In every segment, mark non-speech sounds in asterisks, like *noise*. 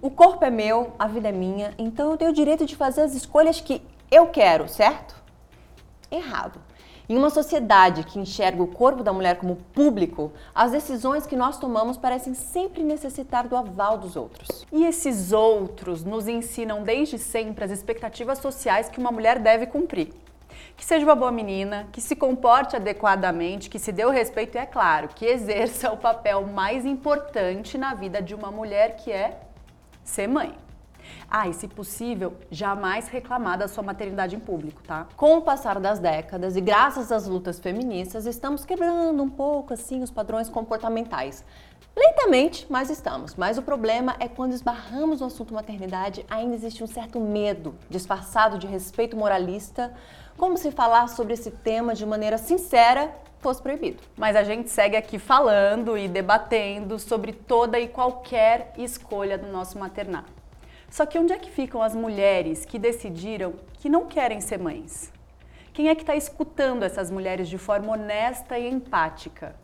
O corpo é meu, a vida é minha, então eu tenho o direito de fazer as escolhas que eu quero, certo? Errado. Em uma sociedade que enxerga o corpo da mulher como público, as decisões que nós tomamos parecem sempre necessitar do aval dos outros. E esses outros nos ensinam desde sempre as expectativas sociais que uma mulher deve cumprir. Que seja uma boa menina, que se comporte adequadamente, que se dê o respeito e, é claro, que exerça o papel mais importante na vida de uma mulher, que é ser mãe. Ah, e se possível, jamais reclamar da sua maternidade em público, tá? Com o passar das décadas e graças às lutas feministas, estamos quebrando um pouco assim os padrões comportamentais. Lentamente, mas estamos. Mas o problema é quando esbarramos no assunto maternidade, ainda existe um certo medo, disfarçado de respeito moralista, como se falar sobre esse tema de maneira sincera fosse proibido. Mas a gente segue aqui falando e debatendo sobre toda e qualquer escolha do nosso maternar. Só que onde é que ficam as mulheres que decidiram que não querem ser mães? Quem é que está escutando essas mulheres de forma honesta e empática?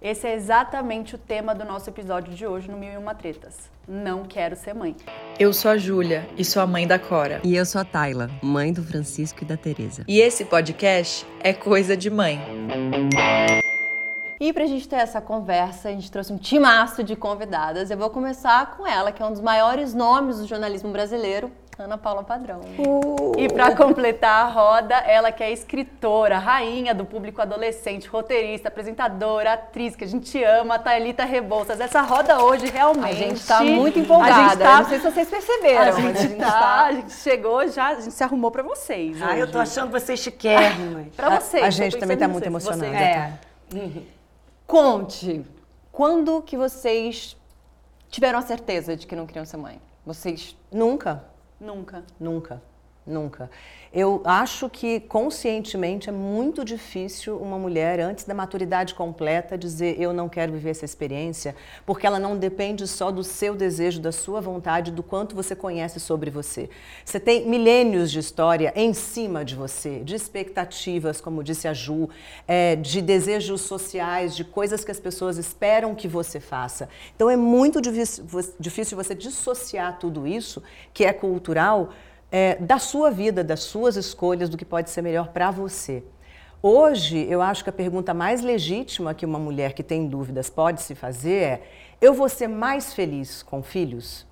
Esse é exatamente o tema do nosso episódio de hoje no Mil e Uma Tretas. Não quero ser mãe. Eu sou a Júlia e sou a mãe da Cora. E eu sou a Tayla, mãe do Francisco e da Teresa. E esse podcast é Coisa de Mãe. E para a gente ter essa conversa, a gente trouxe um timaço de convidadas. Eu vou começar com ela, que é um dos maiores nomes do jornalismo brasileiro, Ana Paula Padrão. Uh. E para completar a roda, ela que é escritora, rainha do público adolescente, roteirista, apresentadora, atriz, que a gente ama, a Thalita Rebouças. Essa roda hoje realmente... A gente está muito empolgada. A gente tá... Não sei se vocês perceberam. A gente, a gente, tá... tá... a gente chegou já, a gente se arrumou para vocês. Ah, eu tô achando vocês chiquérrimos. *laughs* para vocês. A, gente também tá muito emocionada. É. Uhum. Conte, quando que vocês tiveram a certeza de que não queriam ser mãe? Vocês nunca? Nunca. Nunca. Nunca. Eu acho que conscientemente é muito difícil uma mulher, antes da maturidade completa, dizer eu não quero viver essa experiência, porque ela não depende só do seu desejo, da sua vontade, do quanto você conhece sobre você. Você tem milênios de história em cima de você, de expectativas, como disse a Ju, é, de desejos sociais, de coisas que as pessoas esperam que você faça. Então é muito difícil você dissociar tudo isso, que é cultural é, da sua vida, das suas escolhas, do que pode ser melhor para você. Hoje, eu acho que a pergunta mais legítima que uma mulher que tem dúvidas pode se fazer é: eu vou ser mais feliz com filhos?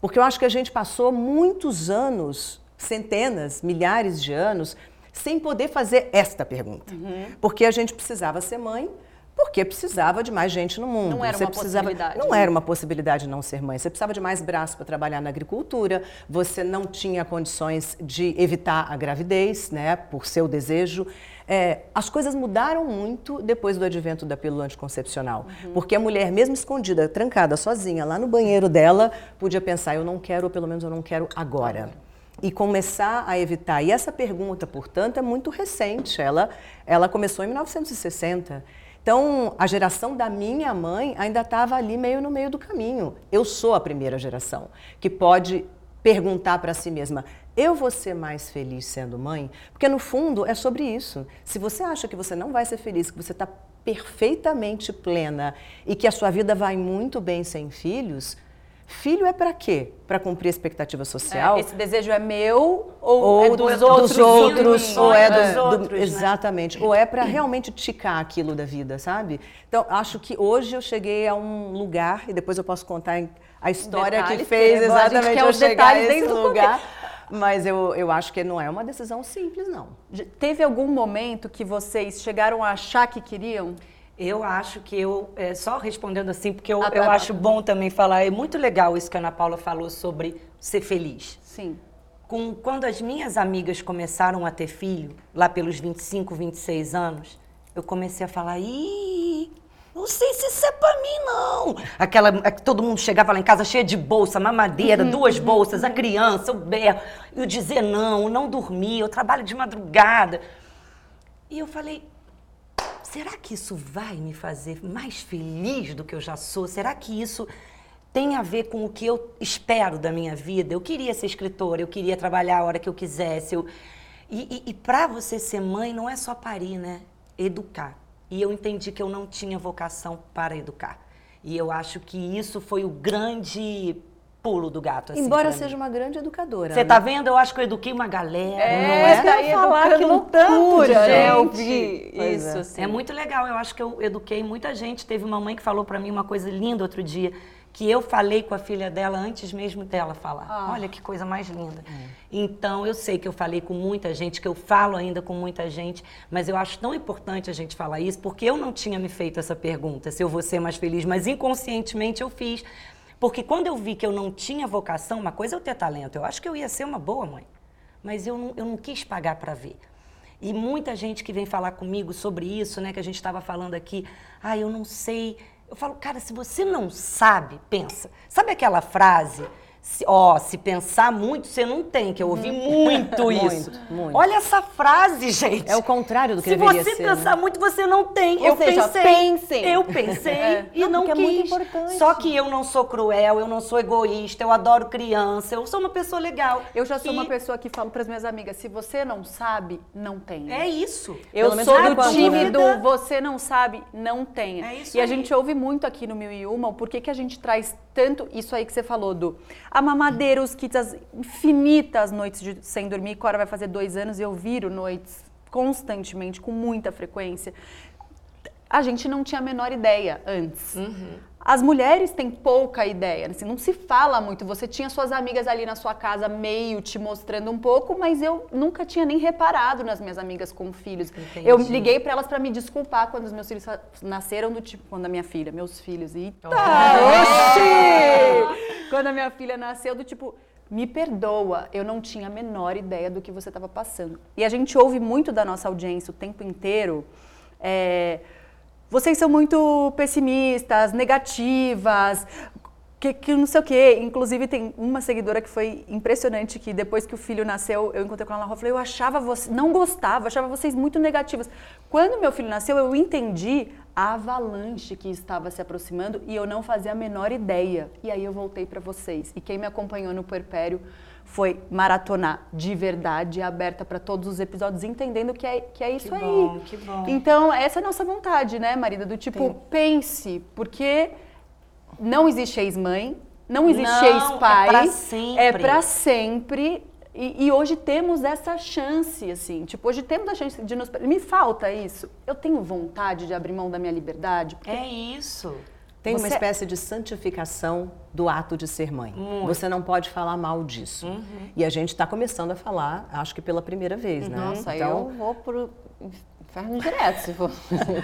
Porque eu acho que a gente passou muitos anos, centenas, milhares de anos, sem poder fazer esta pergunta. Uhum. Porque a gente precisava ser mãe, porque precisava de mais gente no mundo. Não era você uma precisava, possibilidade. Não era uma possibilidade não ser mãe. Você precisava de mais braço para trabalhar na agricultura, você não tinha condições de evitar a gravidez, né, por seu desejo. É, as coisas mudaram muito depois do advento da pílula anticoncepcional. Uhum. Porque a mulher, mesmo escondida, trancada, sozinha, lá no banheiro dela, podia pensar, eu não quero, ou pelo menos eu não quero agora. E começar a evitar. E essa pergunta, portanto, é muito recente. Ela, ela começou em 1960. Então, a geração da minha mãe ainda estava ali meio no meio do caminho. Eu sou a primeira geração que pode perguntar para si mesma: eu vou ser mais feliz sendo mãe? Porque no fundo é sobre isso. Se você acha que você não vai ser feliz, que você está perfeitamente plena e que a sua vida vai muito bem sem filhos, Filho é para quê? Para cumprir a expectativa social? É, esse desejo é meu ou, ou é dos, dos outros? outros ou é, dos, outros, do, exatamente. Né? Ou é para realmente ticar aquilo da vida, sabe? Então, acho que hoje eu cheguei a um lugar, e depois eu posso contar a história detalhes, que fez exatamente eu chegar a esse lugar. Mas eu, eu acho que não é uma decisão simples, não. Teve algum momento que vocês chegaram a achar que queriam? Eu acho que eu, é, só respondendo assim, porque eu, ah, eu tá, acho tá. bom também falar, é muito legal isso que a Ana Paula falou sobre ser feliz. Sim. Com, quando as minhas amigas começaram a ter filho, lá pelos 25, 26 anos, eu comecei a falar, ih, não sei se isso é pra mim, não. Aquela, é todo mundo chegava lá em casa cheia de bolsa, mamadeira, uhum, duas uhum, bolsas, uhum. a criança, o berro. Eu dizer não, não dormir, eu trabalho de madrugada. E eu falei, será que isso vai me fazer mais feliz do que eu já sou? Será que isso tem a ver com o que eu espero da minha vida? Eu queria ser escritora, eu queria trabalhar a hora que eu quisesse. Eu... E, e, e para você ser mãe, não é só parir, né? Educar. e eu entendi que eu não tinha vocação para educar. E eu acho que isso foi o grande pulo do gato. Assim, Embora seja uma grande educadora. Você né? tá vendo? Eu acho que eu eduquei uma galera. É, não é? isso que eu ia falar, que loucura, tanto? Eu gente. vi Pois isso, é. assim. É muito legal, eu acho que eu eduquei muita gente. Teve uma mãe que falou pra mim uma coisa linda outro dia, que eu falei com a filha dela antes mesmo dela falar. Ah. Olha que coisa mais linda. Então, eu sei que eu falei com muita gente, que eu falo ainda com muita gente, mas eu acho tão importante a gente falar isso, porque eu não tinha me feito essa pergunta, se eu vou ser mais feliz, mas inconscientemente eu fiz. Porque quando eu vi que eu não tinha vocação, uma coisa é eu ter talento, eu acho que eu ia ser uma boa mãe, mas eu não, eu não quis pagar para ver. E muita gente que vem falar comigo sobre isso, né, que a gente estava falando aqui, ah, eu não sei. Eu falo, cara, se você não sabe, pensa. Sabe aquela frase? Se, ó, se pensar muito, você não tem, que eu ouvi *laughs* muito isso. Muito, muito. Olha essa frase, gente. É o contrário do que Se deveria você ser. pensar né? muito, você não tem. Ou eu seja, pensei. pensem. Eu pensei *laughs* e Não, não, quis. é muito importante. Só que eu não sou cruel, eu não sou egoísta, eu adoro criança, eu sou uma pessoa legal. Eu já sou E uma pessoa que falo para as minhas amigas, se você não sabe, não tem. É isso. Eu Pelo sou do enquanto, time do você não sabe, não tenha. É isso e a aí. gente ouve muito aqui no Mil e Uma o porquê que a gente traz tanto isso aí que você falou do a mamadeira, os kits, as infinitas noites de, sem dormir. Cora vai fazer dois anos e eu viro noites constantemente, com muita frequência. A gente não tinha a menor ideia antes. As mulheres têm pouca ideia, assim, não se fala muito. Você tinha suas amigas ali na sua casa meio te mostrando um pouco, mas eu nunca tinha nem reparado nas minhas amigas com filhos. Entendi. Eu liguei para elas para me desculpar quando os meus filhos nasceram do tipo, quando a minha filha, meus filhos, eita, oxi! *laughs* Quando a minha filha nasceu do tipo, me perdoa, eu não tinha a menor ideia do que você estava passando. E a gente ouve muito da nossa audiência o tempo inteiro. é, vocês são muito pessimistas, negativas, que, que não sei o quê. Inclusive, tem uma seguidora que foi impressionante, que depois que o filho nasceu, eu encontrei com ela na rua e falei, eu achava você, não gostava, achava vocês muito negativas. Quando meu filho nasceu, eu entendi a avalanche que estava se aproximando e eu não fazia a menor ideia. E aí eu voltei para vocês. E quem me acompanhou no puerpério foi maratonar de verdade, aberta para todos os episódios, entendendo que é, que é isso Que aí. bom, que bom. Então, essa é a nossa vontade, né, marida? Do tipo, pense, porque não existe ex-mãe, não existe ex-pai. é pra sempre. É pra sempre. E, e hoje temos essa chance, assim. Tipo, hoje temos a chance de nos. Me falta isso. Eu tenho vontade de abrir mão da minha liberdade. porque É isso. Tem uma Você- espécie de santificação do ato de ser mãe. Muito. Você não pode falar mal disso. E a gente está começando a falar, acho que pela primeira vez, né? Nossa, eu vou pro inferno direto, se for.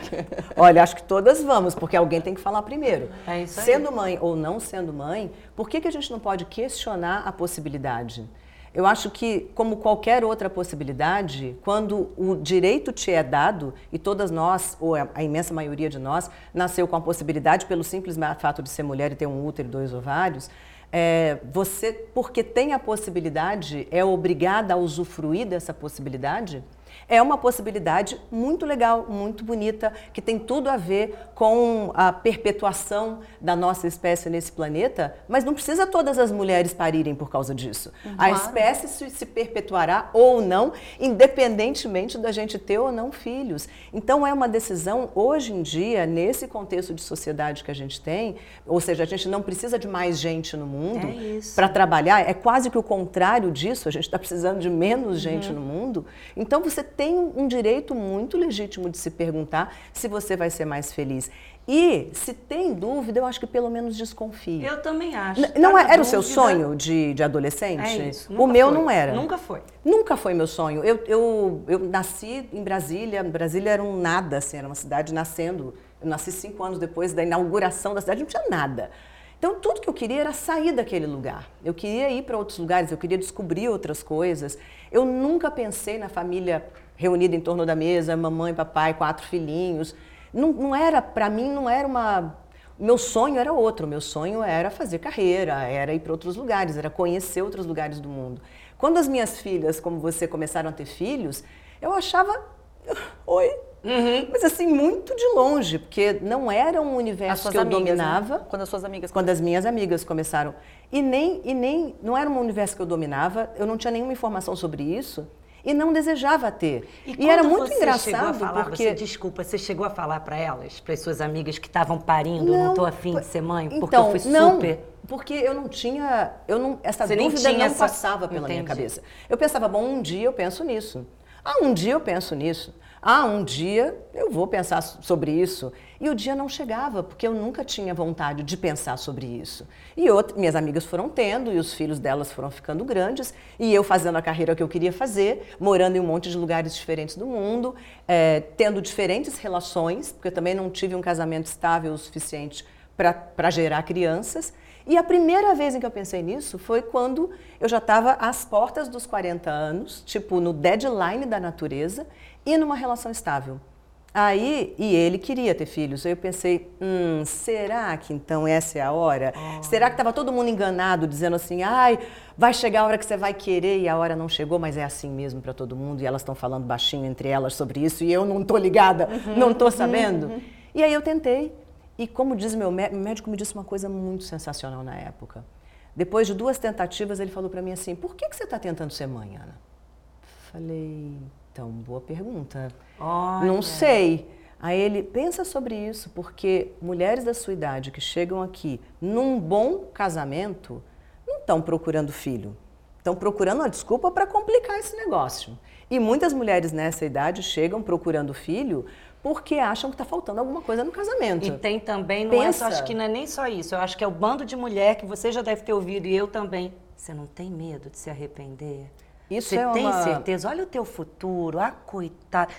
*laughs* Olha, acho que todas vamos, porque alguém tem que falar primeiro. É isso aí. Sendo mãe ou não sendo mãe, por que, que a gente não pode questionar a possibilidade? Eu acho que, como qualquer outra possibilidade, quando o direito te é dado, e todas nós, ou a imensa maioria de nós, nasceu com a possibilidade, pelo simples fato de ser mulher e ter um útero e dois ovários, é, você, porque tem a possibilidade, é obrigada a usufruir dessa possibilidade? É uma possibilidade muito legal, muito bonita, que tem tudo a ver com a perpetuação da nossa espécie nesse planeta, mas não precisa todas as mulheres parirem por causa disso. A espécie se, perpetuará ou não, independentemente da gente ter ou não filhos. Então é uma decisão, hoje em dia, nesse contexto de sociedade que a gente tem, ou seja, a gente não precisa de mais gente no mundo É para trabalhar, é quase que o contrário disso, a gente está precisando de menos gente no mundo. Então você tem um direito muito legítimo de se perguntar se você vai ser mais feliz. E se tem dúvida, eu acho que pelo menos desconfie. Eu também acho. N- Não Tá é- era o seu sonho de, de adolescente? É isso. o meu foi. não era. Nunca foi. Nunca foi meu sonho. Eu, eu, eu nasci em Brasília. Brasília era um nada, assim, era uma cidade nascendo. Eu nasci cinco anos depois da inauguração da cidade, não tinha nada. Então, tudo que eu queria era sair daquele lugar. Eu queria ir para outros lugares, eu queria descobrir outras coisas. Eu nunca pensei na família reunida em torno da mesa, mamãe, papai, quatro filhinhos. Não, não era, para mim, não era uma. Meu sonho era outro. Meu sonho era fazer carreira, era ir para outros lugares, era conhecer outros lugares do mundo. Quando as minhas filhas, como você, começaram a ter filhos, eu achava. *laughs* Oi. Mas assim, muito de longe, porque não era um universo que eu amigas, né? dominava Quando as suas amigas quando as minhas amigas começaram. E nem, e nem, não era um universo que eu dominava, eu não tinha nenhuma informação sobre isso. E não desejava ter. E, E, era muito você chegou a engraçado falar, porque Você, desculpa, você chegou a falar para elas, para as suas amigas que estavam parindo, não, Não, tô afim de ser mãe, porque então, eu fui não, super... porque eu não tinha, eu não, essa Você nem dúvida não essa- passava pela minha Entendi. cabeça. Eu pensava, bom, um dia eu penso nisso. Ah, um dia eu penso nisso. Ah, um dia eu vou pensar so- sobre isso. E o dia não chegava, porque eu nunca tinha vontade de pensar sobre isso. E outra, minhas amigas foram tendo, e os filhos delas foram ficando grandes, e eu fazendo a carreira que eu queria fazer, morando em um monte de lugares diferentes do mundo, eh, tendo diferentes relações, porque eu também não tive um casamento estável o suficiente para gerar crianças. E a primeira vez em que eu pensei nisso foi quando eu já estava às portas dos 40 anos, tipo no deadline da natureza, e numa relação estável. Aí, e ele queria ter filhos. Aí eu pensei, hum, será que então essa é a hora? Será que estava todo mundo enganado, dizendo assim, ai, vai chegar a hora que você vai querer e a hora não chegou, mas é assim mesmo para todo mundo e elas estão falando baixinho entre elas sobre isso e eu não tô ligada, não tô sabendo. E aí eu tentei. E como diz meu médico, me disse uma coisa muito sensacional na época. Depois de duas tentativas, ele falou para mim assim: por que, que você está tentando ser mãe, Ana? Falei, então, boa pergunta. Olha. Não sei. Aí ele pensa sobre isso, porque mulheres da sua idade que chegam aqui num bom casamento não estão procurando filho. Estão procurando uma desculpa para complicar esse negócio. E muitas mulheres nessa idade chegam procurando filho porque acham que está faltando alguma coisa no casamento. E tem também, não é só, Pensa. acho que não é nem só isso, eu acho que é o bando de mulher que você já deve ter ouvido e eu também. Você não tem medo de se arrepender? Isso você é tem uma- certeza? Olha o teu futuro, ah, coitada.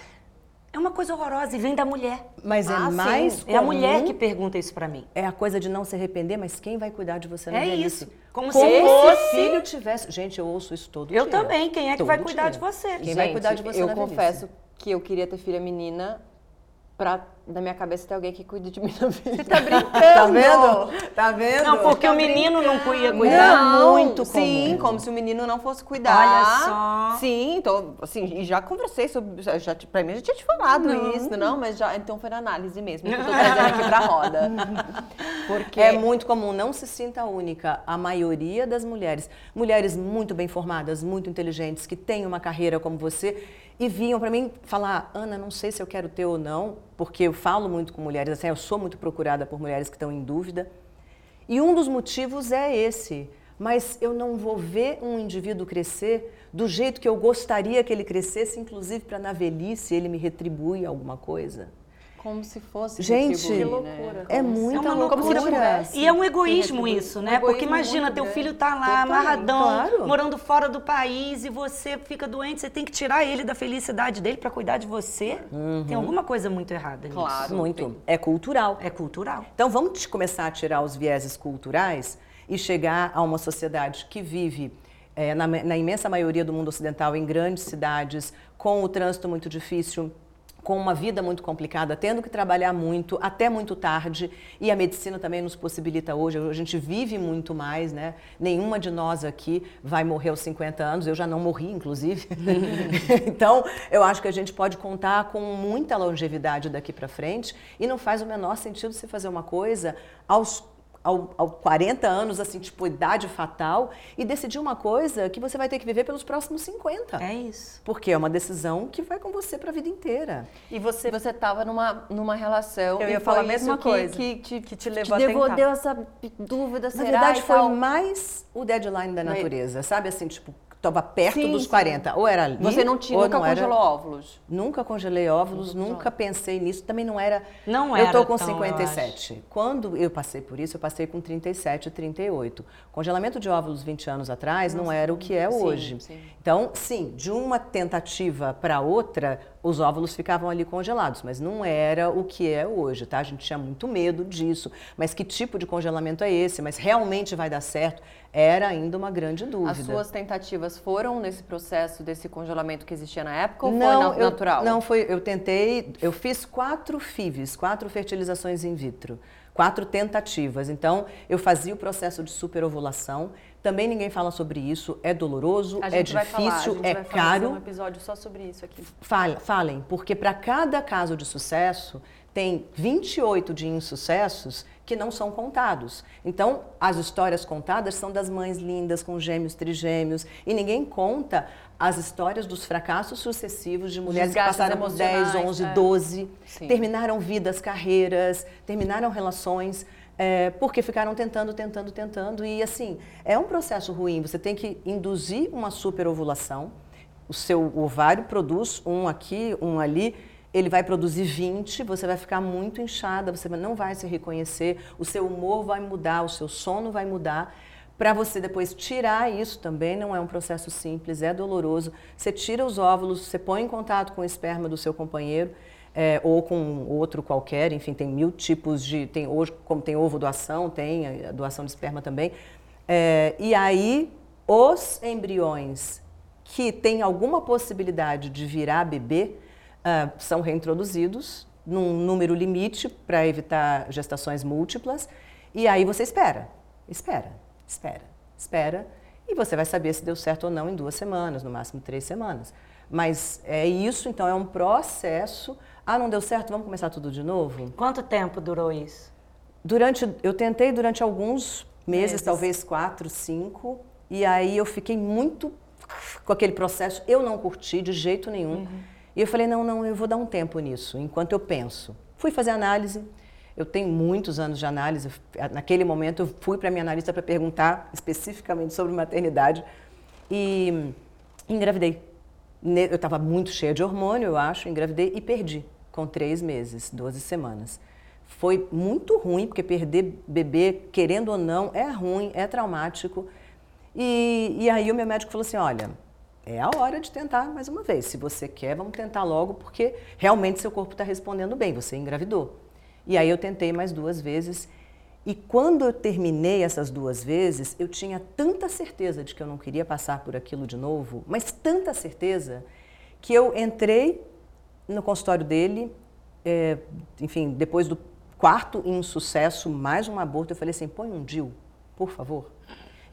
É uma coisa horrorosa e vem da mulher. Mas é Ah, sim. mais É a comum- mulher que pergunta isso pra mim. É a coisa de não se arrepender, mas quem vai cuidar de você na É velhice? isso. Como Como se fosse- filho tivesse... Gente, eu ouço isso todo Eu dia. também. Quem é que Todo vai cuidar dia. de você? Quem vai Gente, cuidar de você Eu na velhice? confesso que eu queria ter filha menina pra, na minha cabeça, ter alguém que cuide de mim na vida. Você Tá brincando? *laughs* Tá vendo? Tá vendo? Não, porque o menino não ia cuidar. Não, muito Sim, comum. como se o menino não fosse cuidar. Olha só. Sim, tô, assim, e já conversei sobre já, pra mim, eu já tinha te falado isso, não, mas já, então foi na análise mesmo, que eu tô *laughs* trazendo aqui pra roda. Porque É muito comum, não se sinta única. A maioria das mulheres, mulheres muito bem formadas, muito inteligentes, que têm uma carreira como você, e vinham para mim falar: Ana, não sei se eu quero ter ou não, porque eu falo muito com mulheres, assim, eu sou muito procurada por mulheres que estão em dúvida. E um dos motivos é esse. Mas eu não vou ver um indivíduo crescer do jeito que eu gostaria que ele crescesse, inclusive para na velhice ele me retribui alguma coisa. Como se fosse Gente, que né? loucura. É muita é uma loucura. loucura. E é um egoísmo isso, Um né? Porque egoísmo imagina, muito teu grande. filho tá lá, Totalmente. amarradão, Claro. morando fora do país e você fica doente, você tem que tirar ele da felicidade dele pra cuidar de você. Tem alguma coisa muito errada nisso. Claro. Muito. É cultural. É cultural. Então vamos te- começar a tirar os vieses culturais e chegar a uma sociedade que vive, eh, na, na imensa maioria do mundo ocidental, em grandes cidades, com o trânsito muito difícil, com uma vida muito complicada, tendo que trabalhar muito, até muito tarde, e a medicina também nos possibilita hoje, a gente vive muito mais, né? Nenhuma de nós aqui vai morrer aos 50 anos, eu já não morri, inclusive. *laughs* então, eu acho que a gente pode contar com muita longevidade daqui para frente, e não faz o menor sentido você fazer uma coisa aos ao, ao 40 anos, assim, tipo, idade fatal, e decidir uma coisa que você vai ter que viver pelos próximos 50. É isso. Porque é uma decisão que vai com você para a vida inteira. E você Você tava numa, numa relação. Eu ia falar a mesma que, coisa, Que, te, que te levou a deu, tentar. deu essa dúvida, Na será? verdade, e foi mais o deadline da natureza, sabe? Assim, tipo, estava perto Sim, dos sim. 40. Ou era ali, Você não tinha, nunca não era- congelou óvulos. Nunca congelei óvulos, nunca pensei nisso. Também não era. Não Eu era tô com tão, eu 57. Quando eu passei por isso, eu passei com 37, 38. Congelamento de óvulos 20 anos atrás não era o que é sim, hoje. sim. Então, sim, de uma tentativa para outra, os óvulos ficavam ali congelados, mas não era o que é hoje, tá? A gente tinha muito medo disso. Mas que tipo de congelamento é esse? Mas realmente vai dar certo? Era ainda uma grande dúvida. As suas tentativas foram nesse processo desse congelamento que existia na época ou não, foi na- eu, natural? Não, foi. Eu tentei. Eu fiz quatro FIVs, quatro fertilizações in vitro, quatro tentativas. Então, eu fazia o processo de superovulação. Também ninguém fala sobre isso. É doloroso, a é gente vai falar, a difícil, gente é vai fazer caro. um episódio só sobre isso aqui. Fale- Falem, porque para cada caso de sucesso, tem 28 de insucessos que não são contados. Então, as histórias contadas são das mães lindas com gêmeos, trigêmeos, e ninguém conta as histórias dos fracassos sucessivos de mulheres que passaram por 10, emocionais, 11, é. 12, Sim. terminaram vidas, carreiras, terminaram relações, é, porque ficaram tentando, tentando, tentando. E assim, é um processo ruim. Você tem que induzir uma superovulação. O seu ovário produz um aqui, um ali. Ele vai produzir 20, você vai ficar muito inchada, você não vai se reconhecer, o seu humor vai mudar, o seu sono vai mudar. Para você depois tirar isso também não é um processo simples, é doloroso. Você tira os óvulos, você põe em contato com o esperma do seu companheiro é, ou com outro qualquer, enfim, tem mil tipos de. Tem, hoje, como tem ovo doação, tem a doação de esperma também. É, e aí, os embriões que têm alguma possibilidade de virar bebê ah, são reintroduzidos num número limite para evitar gestações múltiplas. E aí você espera, espera, espera, espera. E você vai saber se deu certo ou não em duas semanas, no máximo três semanas. Mas é isso, então é um processo. Ah, não deu certo, vamos começar tudo de novo? Quanto tempo durou isso? Durante, eu tentei durante alguns meses, Meses. talvez quatro, cinco, e aí eu fiquei muito com aquele processo. Eu não curti de jeito nenhum. E eu falei, não, não, eu vou dar um tempo nisso, enquanto eu penso. Fui fazer análise. Eu tenho muitos anos de análise. Naquele momento eu fui para minha analista para perguntar *laughs* especificamente sobre maternidade e engravidei. Eu estava muito cheia de hormônio, eu acho, engravidei e perdi com três meses, 12 semanas. Foi muito ruim, porque perder bebê, querendo ou não, é ruim, é traumático. E, e aí o meu médico falou assim, olha, é a hora de tentar mais uma vez. Se você quer, vamos tentar logo, porque realmente seu corpo está respondendo bem, você engravidou. E aí eu tentei mais duas vezes. E quando eu terminei essas duas vezes, eu tinha tanta certeza de que eu não queria passar por aquilo de novo, mas tanta certeza, que eu entrei no consultório dele, é, enfim, depois do quarto insucesso, mais um aborto, eu falei assim, põe um DIU, por favor.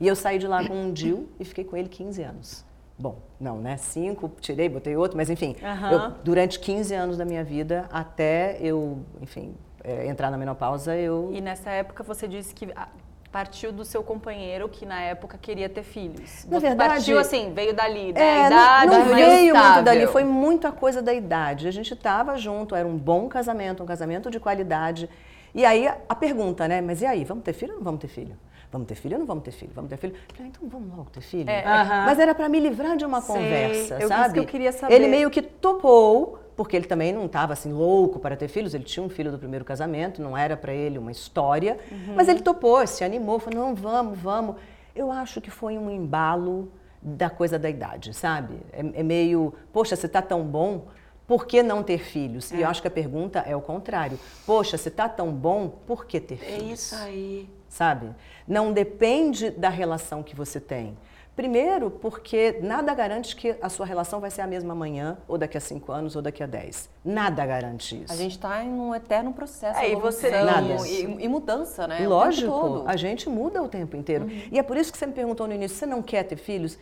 E eu saí de lá com um DIU e fiquei com ele 15 anos. Bom, não, né? Cinco, tirei, botei outro, mas enfim, Aham. eu- durante 15 anos da minha vida, até eu, enfim, é, entrar na menopausa, eu... E nessa época você disse que ah, partiu do seu companheiro que na época queria ter filhos. Na verdade- partiu assim, veio dali, da É, idade, não, não veio muito estável. dali, foi muito a coisa da idade. A gente estava junto, era um bom casamento, um casamento de qualidade. E aí a, a pergunta, né? Mas e aí, vamos ter filho ou não vamos ter filho? Vamos ter filho ou não vamos ter filho? Vamos ter filho? Eu Falei, então vamos logo ter filho. É. Mas era para me livrar de uma Sei, conversa, eu- sabe? que eu queria saber. Ele meio que topou, porque ele também não estava assim louco para ter filhos. Ele tinha um filho do primeiro casamento, não era para ele uma história. Uhum. Mas ele topou, se animou, falou: não, vamos, vamos. Eu acho que foi um embalo da coisa da idade, sabe? É, é meio, poxa, você tá tão bom, por que não ter filhos? É. E eu acho que a pergunta é o contrário. Poxa, você tá tão bom, por que ter É filhos? isso aí. sabe? Não depende da relação que você tem. Primeiro, porque nada garante que a sua relação vai ser a mesma amanhã, ou daqui a cinco anos, ou daqui a dez. Nada garante isso. A gente está em um eterno processo. É, e evolução você- Nada. E, e mudança, né? O tempo Lógico, todo. Uhum. a gente muda o tempo inteiro. E é por isso que você me perguntou no início, você não quer ter filhos?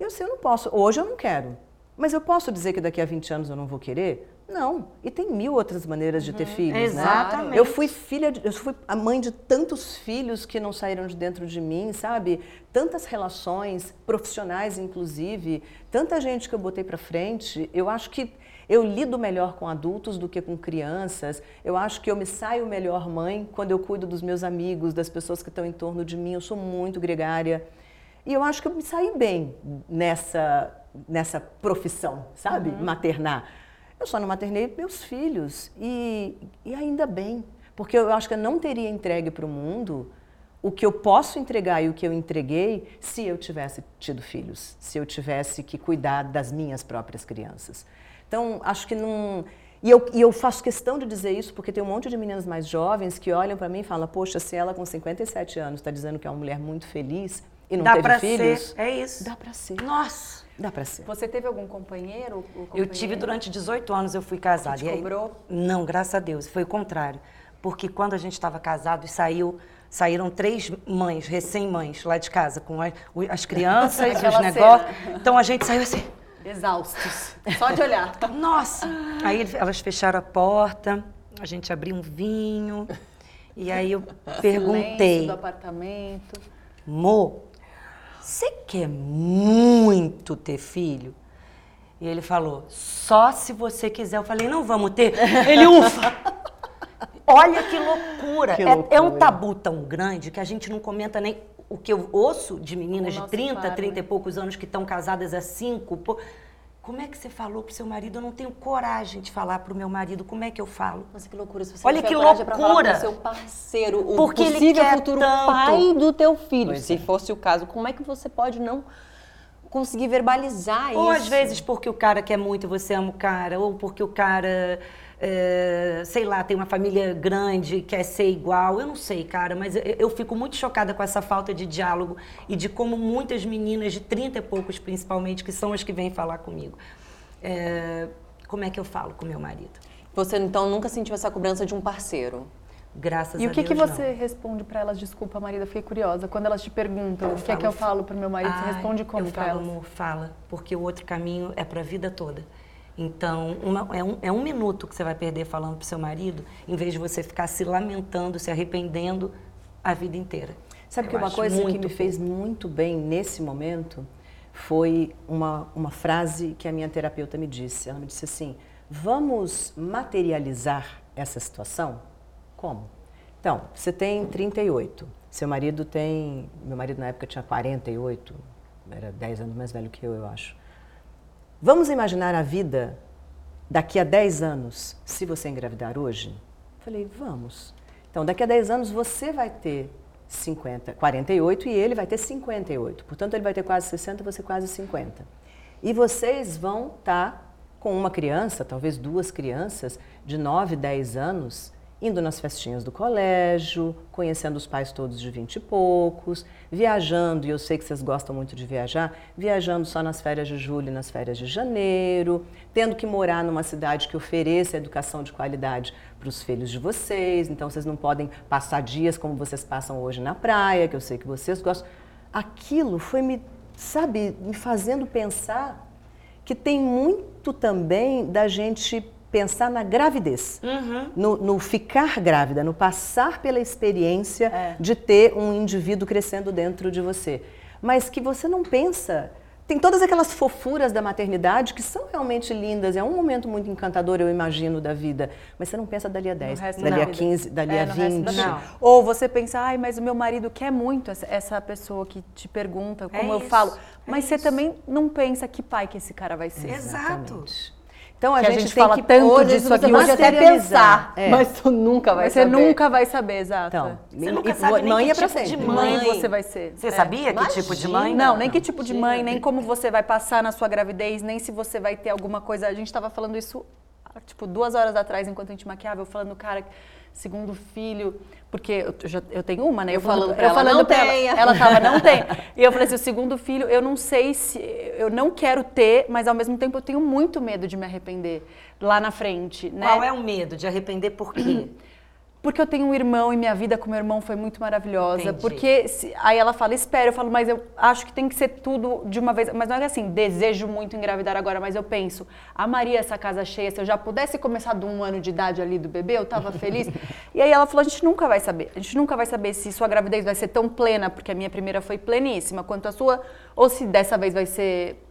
Eu sei, eu não posso. Hoje eu não quero. Mas eu posso dizer que daqui a 20 anos eu não vou querer? Não. E tem mil outras maneiras de ter filhos, né? Exatamente. Eu fui filha, de- eu fui a mãe de tantos filhos que não saíram de dentro de mim, sabe? Tantas relações profissionais, inclusive, tanta gente que eu botei para frente. Eu acho que eu lido melhor com adultos do que com crianças. Eu acho que eu me saio melhor mãe quando eu cuido dos meus amigos, das pessoas que estão em torno de mim. Eu sou muito gregária. E eu acho que eu me saí bem nessa, nessa profissão, sabe? Maternar. Eu só não maternei meus filhos. E, e ainda bem. Porque eu acho que eu não teria entregue para o mundo o que eu posso entregar e o que eu entreguei se eu tivesse tido filhos, se eu tivesse que cuidar das minhas próprias crianças. Então, acho que não. E eu, e eu faço questão de dizer isso porque tem um monte de meninas mais jovens que olham para mim e falam: Poxa, se ela com 57 anos está dizendo que é uma mulher muito feliz e não Dá teve pra filhos, ser. É isso. dá para ser. Nossa. Dá para ser. Você teve algum companheiro? ou Eu tive durante 18 anos, eu fui casada. Que E aí- cobrou? Não, graças a Deus. Foi o contrário. Porque quando a gente estava casado e saiu, saíram três mães, recém-mães, lá de casa, com as, as crianças, *laughs* os negócios. Então a gente saiu assim. Exaustos. Só de olhar. *laughs* Nossa! Aí elas fecharam a porta, a gente abriu um vinho. E aí eu Silêncio perguntei, do apartamento. Mo, você quer muito ter filho? E ele falou, só se você quiser. Eu falei, não vamos ter. Ele, ufa! *laughs* Olha que loucura. Que É- É, um loucura. tabu tão grande que a gente não comenta nem o que eu ouço de meninas O de nosso 30, par, 30 né? e poucos anos que estão casadas há cinco. pô. Como é que você falou pro seu marido? Eu não tenho coragem de falar pro meu marido. Como é que eu falo? Nossa, que loucura. Se você Olha que coragem pra falar loucura. com o seu parceiro, o Porque ele possível quer futuro tanto. pai do teu filho, Pois se é. fosse o caso, como é que você pode não conseguir verbalizar Ou isso? às vezes porque o cara quer muito e você ama o cara, ou porque o cara, é, sei lá, tem uma família grande e quer ser igual. Eu não sei, cara, mas eu, eu fico muito chocada com essa falta de diálogo e de como muitas meninas de 30 e poucos, principalmente, que são as que vêm falar comigo. É, como é que eu falo com meu marido? Você então nunca sentiu essa cobrança de um parceiro? Graças E a o que, Deus. que você não. responde pra elas? Desculpa, Marida, fiquei curiosa. Quando elas te perguntam Eu o que é que falo, eu falo pro meu marido, você Ai, responde como Eu falo, elas? amor, fala, porque o outro caminho é para a vida toda. Então, uma- é, um, é um minuto que você vai perder falando pro seu marido, em vez de você ficar se lamentando, se arrependendo a vida inteira. Sabe Eu que uma coisa que me fez muito bem nesse momento foi uma, uma frase que a minha terapeuta me disse. Ela me disse assim: vamos materializar essa situação? Como? Então, você tem 38, seu marido tem. Meu marido na época tinha 48, era 10 anos mais velho que eu, eu acho. Vamos imaginar a vida daqui a 10 anos, se você engravidar hoje? Falei, vamos. Então, daqui a 10 anos você vai ter 50, 48 e ele vai ter 58. Portanto, ele vai ter quase 60, você quase 50. E vocês vão estar com uma criança, talvez duas crianças, de 9, 10 anos, indo nas festinhas do colégio, conhecendo os pais todos de 20 e poucos, viajando, e eu sei que vocês gostam muito de viajar, viajando só nas férias de julho e nas férias de janeiro, tendo que morar numa cidade que ofereça educação de qualidade para os filhos de vocês, então vocês não podem passar dias como vocês passam hoje na praia, que eu sei que vocês gostam. Aquilo foi me, sabe, me fazendo pensar que tem muito também da gente pensar na gravidez, no, no ficar grávida, no passar pela experiência de ter um indivíduo crescendo dentro de você. Mas que você não pensa. Tem todas aquelas fofuras da maternidade que são realmente lindas, é um momento muito encantador, eu imagino, da vida. Mas você não pensa dali a 10, resto dali da a vida. 15, dali É, a no resto da 20. vida. Ou você pensa, ai, mas o meu marido quer muito essa, pessoa que te pergunta, como eu isso, falo. é Mas você isso. também não pensa que pai que esse cara vai ser. Exato. Exatamente. Então a Que a gente, gente tem fala que tanto hoje disso você aqui, Pode até pensar, É. mas tu nunca vai Mas você saber. nunca vai saber, exato. Então, Você e- nunca sabe nem mãe que é pra tipo de mãe mãe. você vai ser. Você É. sabia que tipo de mãe? Não, nem que tipo de mãe, imagina. nem como você vai passar na sua gravidez, nem se você vai ter alguma coisa. A gente tava falando isso, tipo, duas horas atrás, enquanto a gente maquiava, eu falando, cara, segundo filho, porque eu, já, eu tenho uma, né? Eu falando pra eu ela, falando "Não pra tenha." ela, ela tava, não tem. *laughs* E eu falei assim, o segundo filho, eu não sei se, eu não quero ter, mas ao mesmo tempo eu tenho muito medo de me arrepender lá na frente, né? Qual é o medo de arrepender por quê? *clears throat* Porque eu tenho um irmão e minha vida com meu irmão foi muito maravilhosa. Entendi. Porque se- aí ela fala, espera, eu falo, mas eu acho que tem que ser tudo de uma vez. Mas não é assim, desejo muito engravidar agora, mas eu penso, amaria essa casa cheia, se eu já pudesse começar de um ano de idade ali do bebê, eu tava feliz. *laughs* e aí ela falou, a gente nunca vai saber. A gente nunca vai saber se sua gravidez vai ser tão plena, porque a minha primeira foi pleníssima, quanto a sua, ou se dessa vez vai ser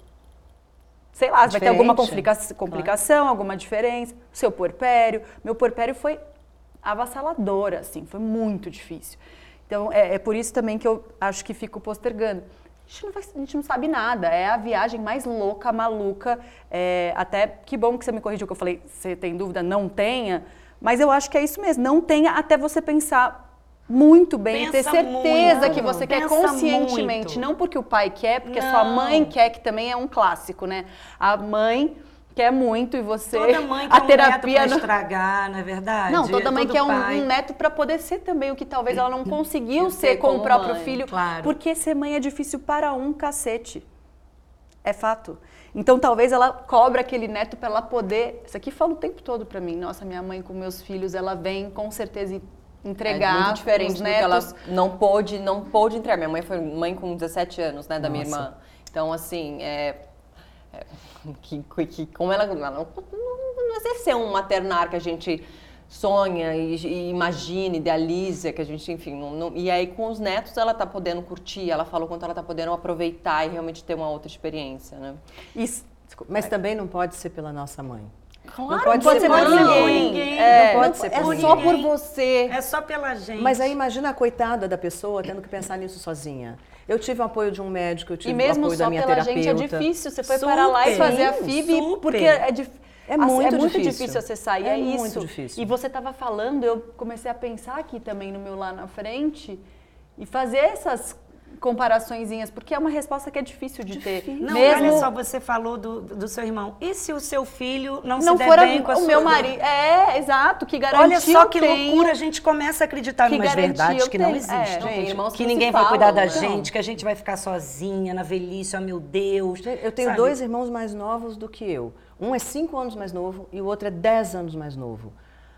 sei lá, vai ter alguma Diferente. complica- complicação, alguma diferença. Seu porpério. Meu porpério foi avassalador, assim, foi muito difícil. Então, é, é por isso também que eu acho que fico postergando. A gente, não vai- a gente não sabe nada, é a viagem mais louca, maluca. é, até que bom que você me corrigiu, que eu falei, você tem dúvida? Não tenha. Mas eu acho que é isso mesmo, não tenha até você pensar muito bem, Pensa ter certeza muito, que você quer conscientemente, muito. não porque o pai quer, porque a sua Não. mãe quer, que também é um clássico, né? A mãe quer muito e você Toda mãe *laughs* a quer um neto terapia pra não- estragar, não é verdade? não, toda mãe Todo quer um, um neto para poder ser também o que talvez ela não *clears throat* conseguiu ser com o próprio mãe, filho. claro. Porque ser mãe é difícil para um cacete. É fato. Então talvez ela cobra aquele neto para ela poder. Isso aqui fala o tempo todo para mim. Nossa, minha mãe com meus filhos, ela vem com certeza en- entregar é muito diferente os do que ela netos. não pôde, não pôde entregar. Minha mãe foi mãe com 17 anos, né, da minha Nossa. irmã. Então, assim, é, é, *laughs* que, que- como ela, ela não, não exerceu um maternar que a gente sonha e, e imagina, idealiza, que a gente, enfim, não, não- e aí com os netos ela tá podendo curtir, ela falou quanto ela tá podendo aproveitar e realmente ter uma outra experiência, né? Desculpa. Mas também não pode ser pela nossa mãe. Claro, não pode, pode ser ser por ninguém. ninguém. É, não pode Não, ser é por só ninguém. por você. É só pela gente. Mas aí imagina a coitada da pessoa tendo que pensar nisso sozinha. Eu tive o apoio de um médico, eu tive E mesmo o apoio só da minha pela terapeuta. gente é difícil. Você foi Super. para lá e fazer a FIB super. porque é, dif... É assim, muito é muito difícil. difícil acessar. E É é, isso. muito difícil. E você estava falando, eu comecei a pensar aqui também no meu lá na frente e fazer essas comparaçõezinhas, porque é uma resposta que é difícil de ter. Não, mesmo olha só, você falou do, do seu irmão. E se o seu filho não, não se der for a- bem com a o sua meu marido. É, exato, que garantiu Olha só que tenho. loucura, a gente começa a acreditar Que em umas verdades que não tenho. É, existem. não, tem irmãos que que não ninguém vai cuidar da né? gente, que a gente vai ficar sozinha na velhice, oh meu Deus. Eu tenho sabe? dois irmãos mais novos do que eu. Um é cinco anos mais novo e o outro é dez anos mais novo.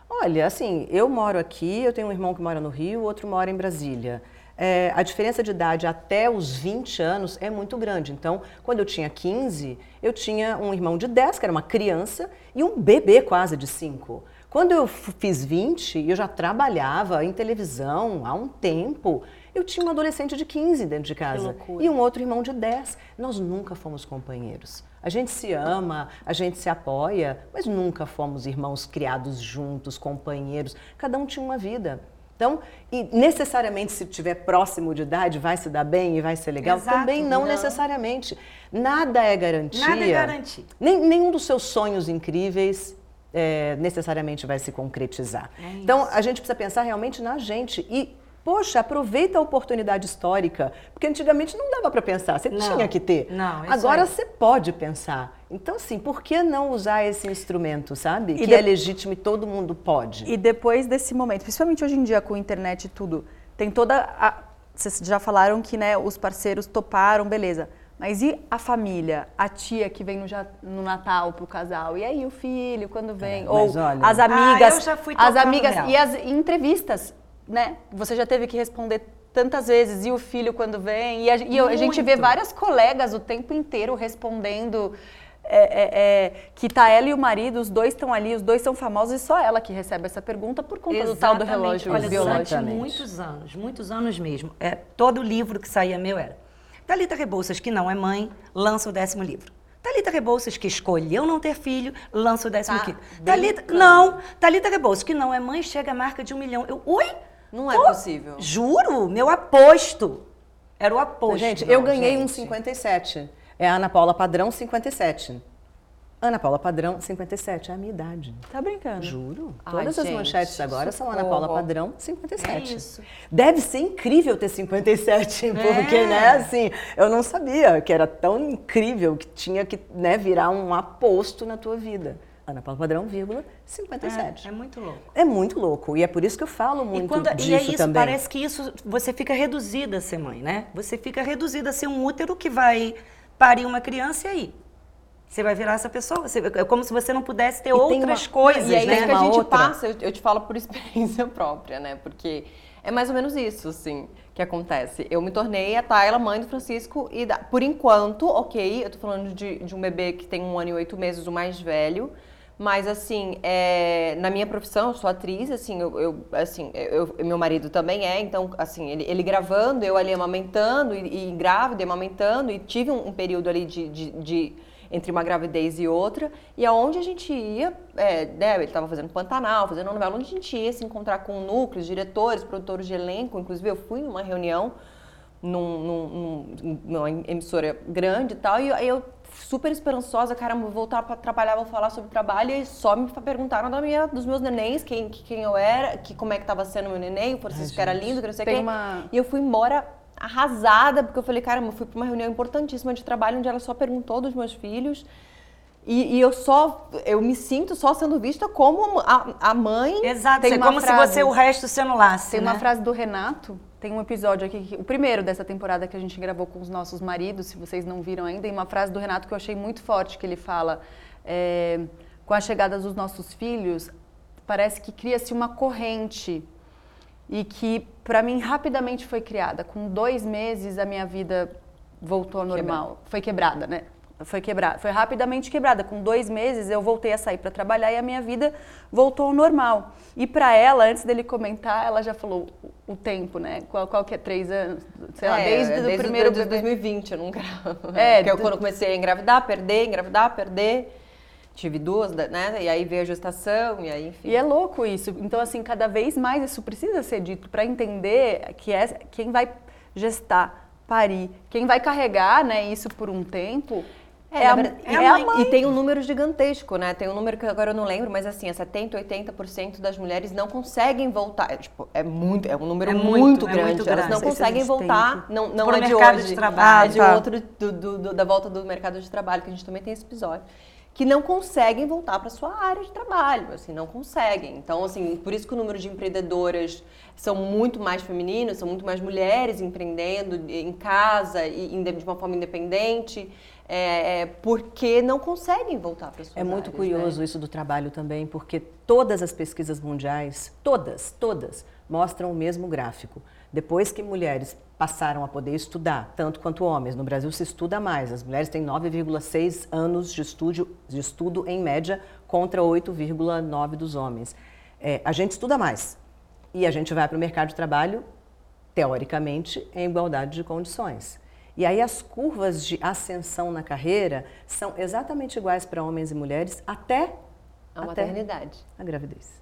Olha, assim, eu moro aqui, eu tenho um irmão que mora no Rio, o outro mora em Brasília. É, a diferença de idade até os 20 anos é muito grande. Então, quando eu tinha 15, eu tinha um irmão de 10, que era uma criança, e um bebê quase de 5. Quando eu fiz 20, eu já trabalhava em televisão há um tempo. Eu tinha um adolescente de 15 dentro de casa e um outro irmão de 10. Nós nunca fomos companheiros. A gente se ama, a gente se apoia, mas nunca fomos irmãos criados juntos, companheiros. Cada um tinha uma vida. Então, e necessariamente se tiver próximo de idade vai se dar bem e vai ser legal? Exato, Também não, não. necessariamente. Nada é garantia. Nada é garantia. Nem, nenhum dos seus sonhos incríveis é, necessariamente vai se concretizar. É então, a gente precisa pensar realmente na gente e, poxa, aproveita a oportunidade histórica, porque antigamente não dava para pensar, você Não, tinha que ter. não, Agora aí. você pode pensar. Então, assim, por que não usar esse instrumento, sabe? que de- é legítimo e todo mundo pode. E depois desse momento, principalmente hoje em dia com a internet e tudo, tem toda a. Vocês já falaram que né, os parceiros toparam, beleza. Mas e a família? A tia que vem no, ja- no Natal pro casal? E aí o filho, quando vem? É, Ou olha- as amigas. Ah, eu já fui as amigas real. e as entrevistas, né? Você já teve que responder tantas vezes. E o filho quando vem? E a, e a gente vê várias colegas o tempo inteiro respondendo. é, é, é, que tá ela e o marido, os dois estão ali, os dois são famosos e só ela que recebe essa pergunta por conta do tal do Exatamente. relógio Olha, biológico. durante muitos anos, muitos anos mesmo. É, todo livro que saía meu era. Thalita Rebouças, que não é mãe, lança o décimo livro. Thalita Rebouças, que escolheu não ter filho, lança o décimo Tá quinto. Não, Thalita Rebouças, que não é mãe, chega à marca de um milhão. Eu, oi? Não é Pô, possível. Juro, meu aposto. Era o aposto. Gente, eu Não, ganhei gente. um 57. É a Ana Paula Padrão 57. Ana Paula Padrão 57 é a minha idade. Tá brincando? Juro. Ai, Todas as gente, manchetes agora são Ana Paula. Padrão 57. É isso. Deve ser incrível ter 57, *laughs* porque, né, assim, eu não sabia que era tão incrível que tinha que né, virar um aposto na tua vida. Ana Paula Padrão, vírgula, 57. É, é muito louco. É muito louco. E é por isso que eu falo muito E, quando, disso e é isso, também. parece que isso você fica reduzida a ser mãe, né? Você fica reduzida a ser um útero que vai parir uma criança e aí? Você vai virar essa pessoa. Você- é como se você não pudesse ter tem outras uma- coisas, E é né? isso que a Uma gente outra. passa, eu, eu te falo por *laughs* experiência própria, né? Porque é mais ou menos isso, assim, que acontece. Eu me tornei a Tayla, mãe do Francisco, e da- por enquanto, ok, eu tô falando de, de um bebê que tem um ano e oito meses, o mais velho. Mas, assim, é, na minha profissão, eu sou atriz, assim, eu, eu- assim eu- meu marido também é, então, assim, ele, ele gravando, eu ali amamentando, e, e grávida, amamentando, e tive um, um período ali de- de- de entre uma gravidez e outra, e aonde a gente ia, é, né, ele estava fazendo Pantanal, fazendo novela, onde a gente ia se encontrar com núcleos, diretores, produtores de elenco, inclusive eu fui numa reunião num, num- num- numa emissora grande e tal, e eu super esperançosa, caramba, vou voltar para trabalhar, vou falar sobre trabalho, e só me perguntaram da minha, dos meus nenéns, quem, que- quem eu era, que, como é que estava sendo meu neném, o Francisco que era lindo, que não sei o quê. uma- E eu fui embora arrasada, porque eu falei, caramba, eu fui para uma reunião importantíssima de trabalho onde ela só perguntou dos meus filhos. E, e eu só, eu me sinto só sendo vista como a, a mãe. Exato, Tem é como frase- se você o resto se anulasse, Tem né? uma frase do Renato, tem um episódio aqui, o primeiro dessa temporada que a gente gravou com os nossos maridos, se vocês não viram ainda, tem uma frase do Renato que eu achei muito forte, que ele fala, é, com a chegada dos nossos filhos, parece que cria-se uma corrente e que, para mim, rapidamente foi criada. Com dois meses, a minha vida voltou ao normal. Foi quebrada, né? Foi quebrada, foi rapidamente quebrada. Com dois meses eu voltei a sair para trabalhar e a minha vida voltou ao normal. E para ela, antes dele comentar, ela já falou o tempo, né? Qual, qual que é? Três anos? Sei lá, É, desde, o desde primeiro de bebê. 2020 eu não gravo. É, Porque eu, do- quando eu comecei a engravidar, perder, engravidar, perder. Tive duas, né? E aí veio a gestação, e aí, enfim. E é louco isso. Então, assim, cada vez mais isso precisa ser dito para entender que é quem vai gestar, parir, quem vai carregar, né, isso por um tempo. É, a, na verdade- é e, a mãe. e tem um número gigantesco, né? Tem um número que agora eu não lembro, mas assim, é 70, 80% das mulheres não conseguem voltar. É, tipo, é muito, é um número É muito, muito, é grande. muito Elas grande. não Não conseguem voltar, não, não Pro é de mercado hoje. de trabalho. Ah, de tá. outro, do, do- do- da volta do mercado de trabalho, que a gente também tem esse episódio. Que não conseguem voltar para sua área de trabalho, assim, não conseguem. Então, assim, por isso que o número de empreendedoras são muito mais femininos, são muito mais mulheres empreendendo em casa e de uma forma independente, é, é, porque não conseguem voltar para suas É muito áreas, curioso né? isso do trabalho também, porque todas as pesquisas mundiais, todas, todas, mostram o mesmo gráfico. Depois que mulheres passaram a poder estudar, tanto quanto homens, no Brasil se estuda mais. As mulheres têm 9,6 anos de estudo, de estudo em média contra 8,9 dos homens. É, a gente estuda mais e a gente vai para o mercado de trabalho teoricamente, em igualdade de condições. E aí as curvas de ascensão na carreira são exatamente iguais para homens e mulheres até A até maternidade. a gravidez.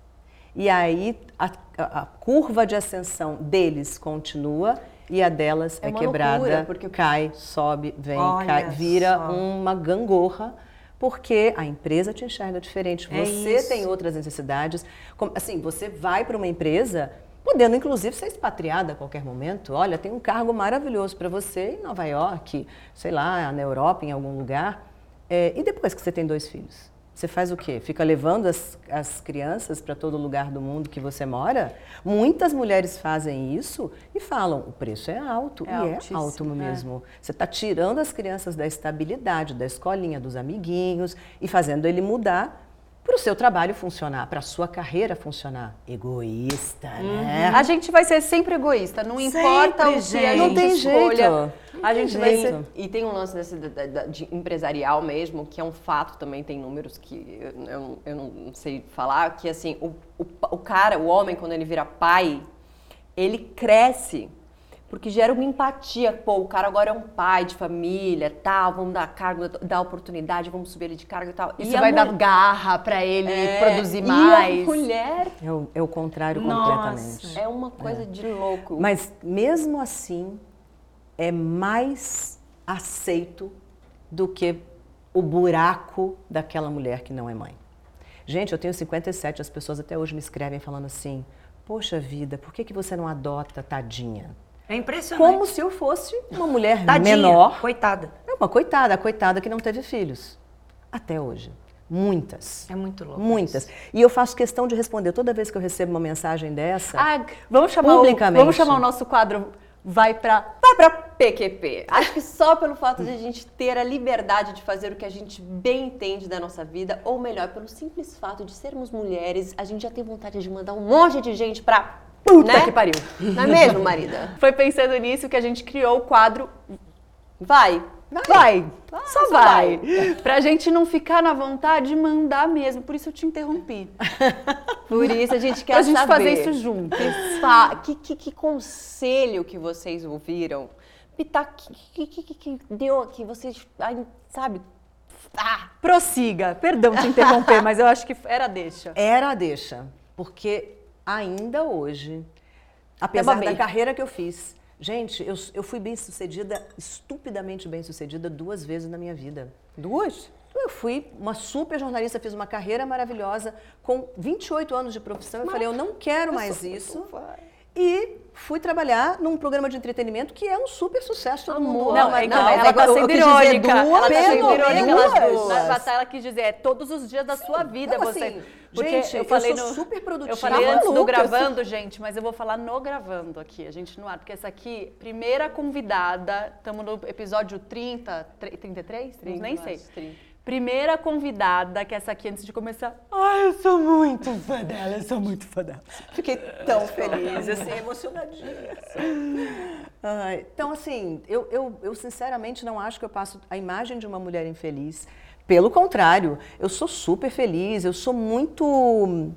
E aí a, a- a curva de ascensão deles continua e a delas É é, quebrada, loucura, porque- cai, sobe, vem, cai, vira só. uma gangorra. Porque a empresa te enxerga diferente, É você isso. tem outras necessidades. Assim, você vai para uma empresa podendo inclusive ser expatriada a qualquer momento. Olha, tem um cargo maravilhoso para você em Nova York, sei lá, na Europa, em algum lugar. É, e depois que você tem dois filhos? Você faz o quê? Fica levando as, as crianças para todo lugar do mundo que você mora? Muitas mulheres fazem isso e falam: o preço é alto. É e é alto é. mesmo. Você está tirando as crianças da estabilidade, da escolinha, dos amiguinhos e fazendo ele mudar para o seu trabalho funcionar, para a sua carreira funcionar. Egoísta, né? A gente vai ser sempre egoísta, não importa o que a gente. Não tem escolha. jeito. A tem gente vai ser. E tem um lance desse, de empresarial mesmo, que é um fato também, tem números que eu, eu- eu não sei falar, que assim, o, o, o cara, o homem, quando ele vira pai, ele cresce. Porque gera uma empatia, pô, o cara agora é um pai de família, tal, vamos dar cargo, dar oportunidade, vamos subir ele de cargo e tal. Isso a vai dar mul- garra pra ele É, produzir E mais. a mulher É o, é o contrário Nossa. completamente. é uma coisa de louco. Mas mesmo assim, é mais aceito do que o buraco daquela mulher que não é mãe. Gente, eu tenho 57, as pessoas até hoje me escrevem falando assim: Poxa vida, por que, que você não adota tadinha? É impressionante. Como se eu fosse uma mulher Tadinha, menor. Coitada. É uma coitada, a coitada que não teve filhos. Até hoje. Muitas. É muito louco. Muitas. E eu faço questão de responder toda vez que eu recebo uma mensagem dessa. Ah, vamos chamar o, Publicamente. vamos chamar o nosso quadro vai pra Vai pra PQP. Acho que só pelo fato de a gente ter a liberdade de fazer o que a gente bem entende da nossa vida, ou melhor, pelo simples fato de sermos mulheres, a gente já tem vontade de mandar um monte de gente pra. Puta né? que pariu. Não é mesmo, marida? *laughs* Foi pensando nisso que a gente criou o quadro Vai. Vai, só só vai. *laughs* Pra gente não ficar na vontade de mandar mesmo. Por isso eu te interrompi. *laughs* Por isso a gente quer Pra gente saber. fazer isso junto. Que, fa- que, que, que conselho que vocês ouviram? Pitaco, que, que, que, que deu aqui? Vocês, ai, sabe? Ah, Prossiga. Perdão te interromper, mas eu acho que era deixa. Era a deixa, porque ainda hoje, apesar babei. da carreira que eu fiz, gente, eu, eu fui bem sucedida, estupidamente bem sucedida duas vezes na minha vida. duas? Eu fui uma super jornalista, fiz uma carreira maravilhosa, com 28 anos de profissão. Eu falei, eu não quero mais isso. E fui trabalhar num programa de entretenimento que é um super sucesso, todo mundo Não, é Não, Não, ela tá eu- eu sendo irônica. duas, ela tá sendo irônica. Ela, quis dizer, é todos os dias da sua vida Então, você. assim, Porque gente, eu eu falei sou no, super produtiva. Eu falei antes do eu sou- gravando, gente, mas eu vou falar no gravando aqui, a gente no ar, porque essa aqui, primeira convidada, estamos no episódio 30, tre- 33? nem eu sei. acho, 30. Primeira convidada, que é essa aqui antes de começar. Ai, eu sou muito fã dela, eu sou muito fã dela. Fiquei tão feliz, assim, emocionadinha. Ai, então, assim, eu, eu, eu sinceramente não acho que eu passo a imagem de uma mulher infeliz. Pelo contrário, eu sou super feliz, eu sou muito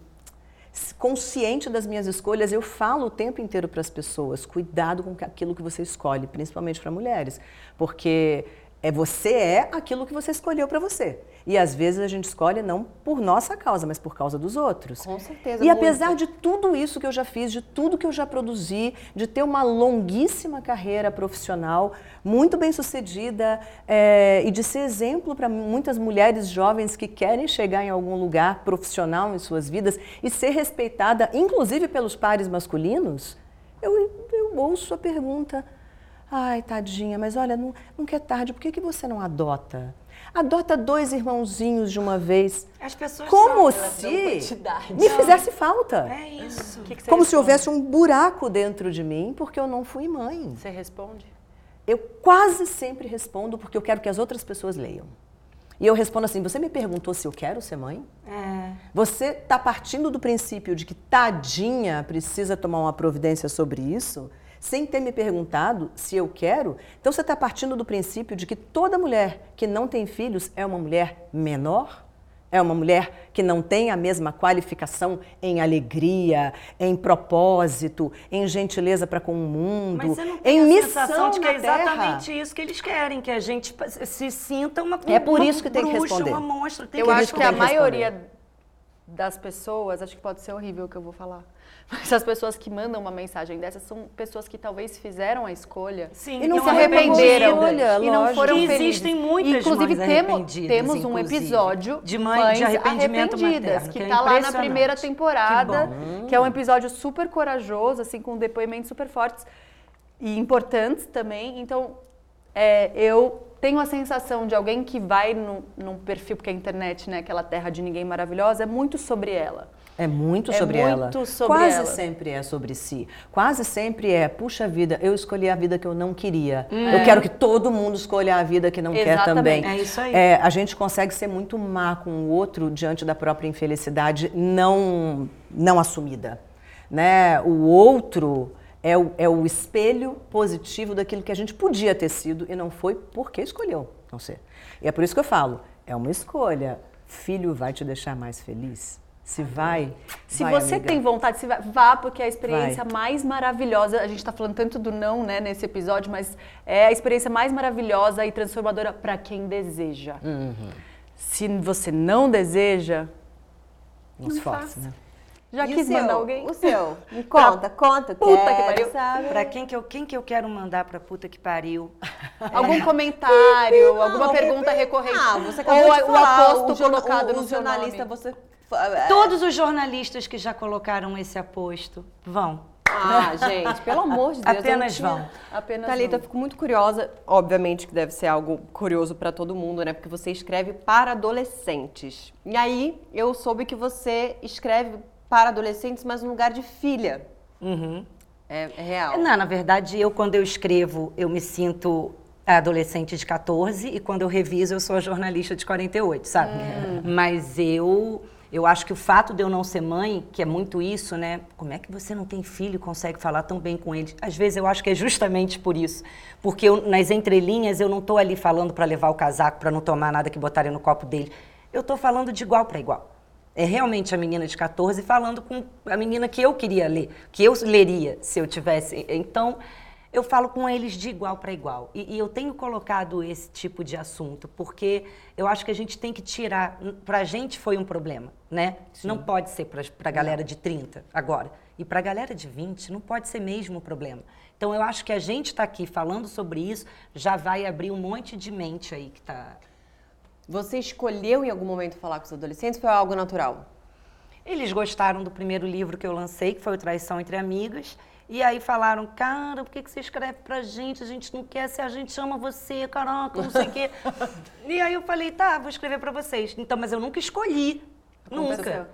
consciente das minhas escolhas, eu falo o tempo inteiro para as pessoas, cuidado com aquilo que você escolhe, principalmente para mulheres, porque é você é aquilo que você escolheu para você. E às vezes a gente escolhe não por nossa causa, mas por causa dos outros. Com certeza. E muito. apesar de tudo isso que eu já fiz, de tudo que eu já produzi, de ter uma longuíssima carreira profissional, muito bem sucedida, é, e de ser exemplo para muitas mulheres jovens que querem chegar em algum lugar profissional em suas vidas e ser respeitada, inclusive pelos pares masculinos, eu, eu ouço a pergunta Ai, tadinha, mas olha, não, nunca é tarde, por que, que você não adota? Adota dois irmãozinhos de uma vez. As pessoas Como são, se me fizesse falta. É isso. Que que Como se responde? houvesse um buraco dentro de mim porque eu não fui mãe. Você responde? Eu quase sempre respondo porque eu quero que as outras pessoas leiam. E eu respondo assim: você me perguntou se eu quero ser mãe? É. Você está partindo do princípio de que tadinha precisa tomar uma providência sobre isso, sem ter me perguntado se eu quero? Então você está partindo do princípio de que toda mulher que não tem filhos é uma mulher menor? É uma mulher que não tem a mesma qualificação em alegria, em propósito, em gentileza para com o mundo, Mas você não em tem a missão sensação de que é exatamente terra. isso que eles querem, que a gente se sinta uma É por uma isso que tem que responder. uma monstra. Tem Eu que acho que a que responder. maioria das pessoas, acho que pode ser horrível o que eu vou falar, *laughs* mas as pessoas que mandam uma mensagem dessas são pessoas que talvez fizeram a escolha Sim, e não e se arrependeram e não foram Que felizes. existem muitas Inclusive mães temo- arrependidas, temos um episódio de mãe- de arrependimento arrependidas materno, que que é tá lá na primeira temporada, Que que, é um episódio super corajoso, assim com depoimentos super fortes e importantes também. Então é, eu tenho a sensação de alguém que vai no, num perfil, porque a internet, né, aquela terra de ninguém maravilhosa, é muito sobre ela. É muito É sobre muito ela. sobre Quase ela. sempre é sobre si. Quase sempre é, puxa vida, eu escolhi a vida que eu não queria. Eu quero que todo mundo escolha a vida que não quer Exatamente. também. É isso aí. É, a gente consegue ser muito má com o outro diante da própria infelicidade não, não assumida. Né? O outro é o, é o espelho positivo daquilo que a gente podia ter sido e não foi porque escolheu não ser. E é por isso que eu falo, é uma escolha. Filho vai te deixar mais feliz? Se vai, Se vai, você amiga. tem vontade, se vai- vá, porque é a experiência mais maravilhosa. A gente está falando tanto do não, né, nesse episódio, mas é a experiência mais maravilhosa e transformadora para quem deseja. Uhum. Se você não deseja, Não se force, né? já E quis seu? mandar alguém? O seu? *laughs* Me conta, conta. puta que pariu. saber. Pra quem que, eu, quem que eu quero mandar pra puta que pariu? *laughs* Algum comentário, *laughs* alguma Não, pergunta recorrente. Ah, você acabou Ou de o falar, aposto o colocado o, no o seu jornalista, nome. você... é, Todos os jornalistas que já colocaram esse aposto vão. Ah, gente, pelo amor de Deus. eu não Apenas tinha- vão. Apenas Thalita, eu vão. fico muito curiosa. Obviamente que deve ser algo curioso para todo mundo, né? Porque você escreve para adolescentes. E aí, eu soube que você escreve para adolescentes, mas no lugar de filha. Uhum. É, é real. Não, na verdade, eu quando eu escrevo, eu me sinto a adolescente de 14 e quando eu reviso, eu sou a jornalista de 48, sabe? Mas eu eu acho que o fato de eu não ser mãe, que é muito isso, né? Como é que você não tem filho e consegue falar tão bem com ele? Às vezes eu acho que é justamente por isso. Porque eu, nas entrelinhas eu não tô ali falando para levar o casaco, para não tomar nada que botarem no copo dele. Eu tô falando de igual para igual. É realmente a menina de 14 falando com a menina que eu queria ler, que eu leria se eu tivesse. Então, eu falo com eles de igual para igual. E, e eu tenho colocado esse tipo de assunto, porque eu acho que a gente tem que tirar. Para a gente foi um problema, né? Não pode ser para a galera de 30 agora. E para a galera de 20, não pode ser mesmo um problema. Então, eu acho que a gente está aqui falando sobre isso, já vai abrir um monte de mente aí que está. Você escolheu em algum momento falar com os adolescentes ou foi algo natural? Eles gostaram do primeiro livro que eu lancei, que foi o Traição Entre Amigas. E aí falaram, cara, por que, que você escreve pra gente? A gente não quer, se a gente ama você, caraca, não sei o quê. *laughs* e aí eu falei, tá, vou escrever pra vocês. Então, mas eu nunca escolhi. Aconteceu. Nunca.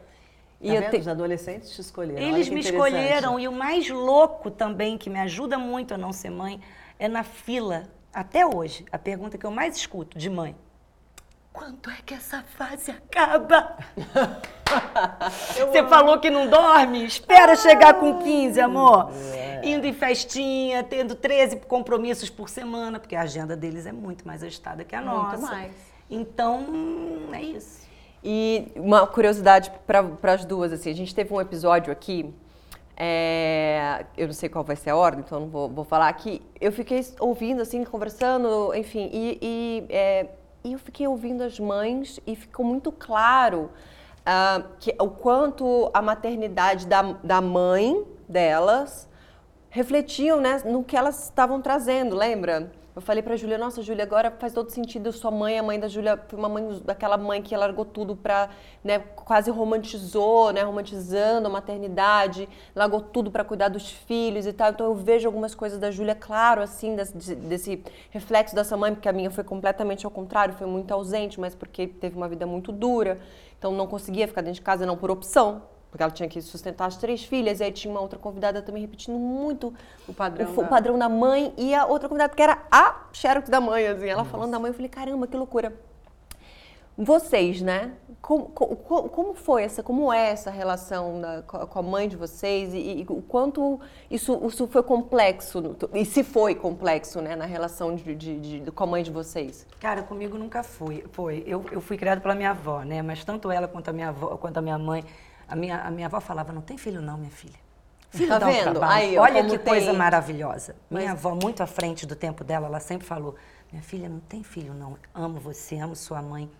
E E te- Os adolescentes te escolheram. Eles me escolheram. E o mais louco também, que me ajuda muito a não ser mãe, é na fila, até hoje, a pergunta que eu mais escuto de mãe. Quando é que essa fase acaba? *laughs* Você falou que não dorme? Espera chegar com 15, amor. Indo em festinha, tendo 13 compromissos por semana, porque a agenda deles é muito mais agitada que a Muito nossa. mais. Então, é isso. E uma curiosidade para as duas, assim, a gente teve um episódio aqui, é, eu não sei qual vai ser a ordem, então não vou, vou falar aqui. Eu fiquei ouvindo, assim, conversando, enfim, e, e, é, e eu fiquei ouvindo as mães e ficou muito claro ah, que, o quanto a maternidade da, da mãe delas refletiam né, no que elas estavam trazendo, lembra? Eu falei pra Júlia, nossa, Júlia, agora faz todo sentido. Sua mãe, a mãe da Júlia, foi uma mãe, daquela mãe que largou tudo pra, né, quase romantizou, né, romantizando a maternidade, largou tudo pra cuidar dos filhos e tal. Então eu vejo algumas coisas da Júlia, claro, assim, desse, desse reflexo dessa mãe, porque a minha foi completamente ao contrário, foi muito ausente, mas porque teve uma vida muito dura. Então não conseguia ficar dentro de casa, não por opção, porque ela tinha que sustentar as três filhas, e aí tinha uma outra convidada também repetindo muito O padrão o, da- padrão da mãe, e a outra convidada que era a Xerox da mãe, assim, ela falando da mãe, eu falei, caramba, que loucura. Vocês, né? Como, como, como foi essa, como é essa relação da- com a- mãe de vocês e, e o quanto isso, isso foi complexo, e se foi complexo, né, na relação de, de- de- com a mãe de vocês? Cara, comigo nunca foi. Foi. Eu, eu fui criada pela minha avó, né? Mas tanto ela quanto a minha avó, quanto a minha mãe, a minha, a minha avó falava, não tem filho não, minha filha. Filho Tá dá um vendo? trabalho. Aí, Olha que tem- coisa maravilhosa. Minha Mas- avó, muito à frente do tempo dela, ela sempre falou, minha filha, não tem filho não. Amo você, amo sua mãe.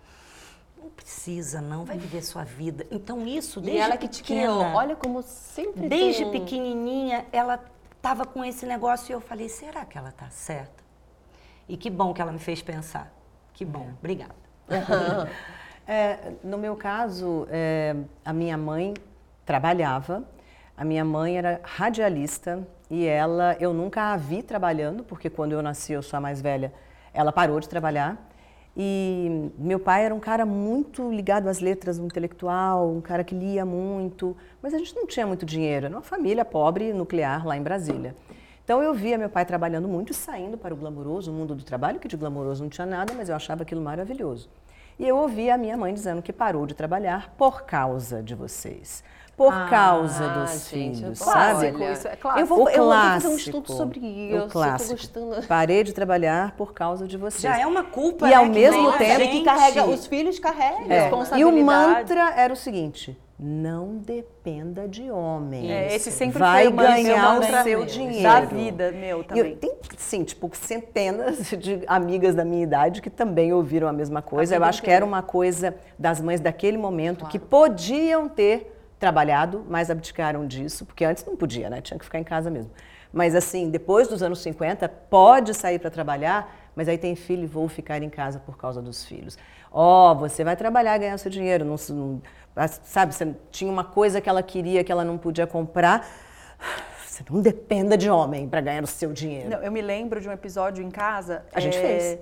Não precisa não, vai viver sua vida. Então isso, desde e ela que te pequena, criou, olha como sempre Desde tem um- pequenininha, ela estava com esse negócio e eu falei, será que ela está certa? E que bom que ela me fez pensar. Que bom, obrigada. *laughs* É, no meu caso, é, a minha mãe trabalhava, a minha mãe era radialista e ela, eu nunca a vi trabalhando, porque quando eu nasci, eu sou a mais velha, ela parou de trabalhar. E meu pai era um cara muito ligado às letras, um intelectual, um cara que lia muito, mas a gente não tinha muito dinheiro, era uma família pobre, nuclear, lá em Brasília. Então eu via meu pai trabalhando muito e saindo para o glamouroso, o mundo do trabalho, que de glamouroso não tinha nada, mas eu achava aquilo maravilhoso. E eu ouvia a minha mãe dizendo que parou de trabalhar por causa de vocês. Por causa dos Ah, gente, filhos, clássico, sabe? olha, isso é clássico. Eu vou, O eu vou fazer um clássico. estudo sobre O isso. eu tô clássico. *laughs* Parei de trabalhar por causa de vocês. Já é uma culpa, E ao né, que mesmo tempo Ele que gente. carrega, os filhos carregam. É. E o responsabilidade. mantra era o seguinte: não dependa de homens. É, esse sempre Vai ganhar o seu da dinheiro. vida, meu também. eu, tem, sim, tipo, centenas *laughs* de amigas da minha idade que também ouviram a mesma coisa. Eu acho que era uma coisa das mães daquele momento que podiam ter trabalhado, mas abdicaram disso, porque antes não podia, né? Tinha que ficar em casa mesmo. Mas assim, depois dos anos 50, pode sair para trabalhar, mas aí tem filho e vou ficar em casa por causa dos filhos. Ó, você vai trabalhar e ganhar seu dinheiro, não, sabe, você tinha uma coisa que ela queria que ela não podia comprar. Você não dependa de homem para ganhar o seu dinheiro. Não, eu me lembro de um episódio em casa. A gente é, fez.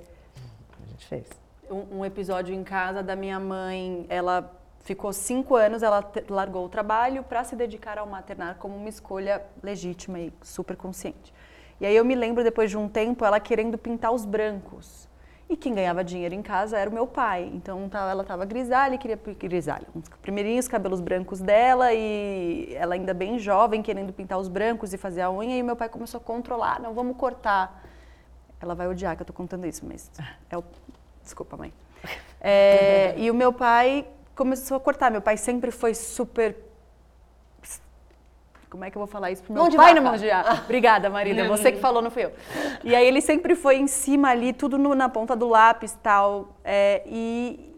A gente fez. um, um episódio em casa da minha mãe. Ela ficou cinco anos, ela te- largou o trabalho para se dedicar ao maternar como uma escolha legítima e super consciente. E aí eu me lembro, depois de um tempo, ela querendo pintar os brancos. E quem ganhava dinheiro em casa era o meu pai. Então tá- ela estava grisalha e queria grisalha. Uns primeirinhos cabelos brancos dela e ela ainda bem jovem, querendo pintar os brancos e fazer a unha. E meu pai começou a controlar: não, vamos cortar. Ela vai odiar que eu tô contando isso, mas *laughs* é o. Desculpa, mãe. É, e o meu pai começou a cortar. Meu pai sempre foi super. Como é que eu vou falar isso pro meu Mão de pai vaca. na mão de vaca? Obrigada, Marília. Você que falou, não fui eu. E aí ele sempre foi em cima ali, tudo no- na ponta do lápis e tal. É, e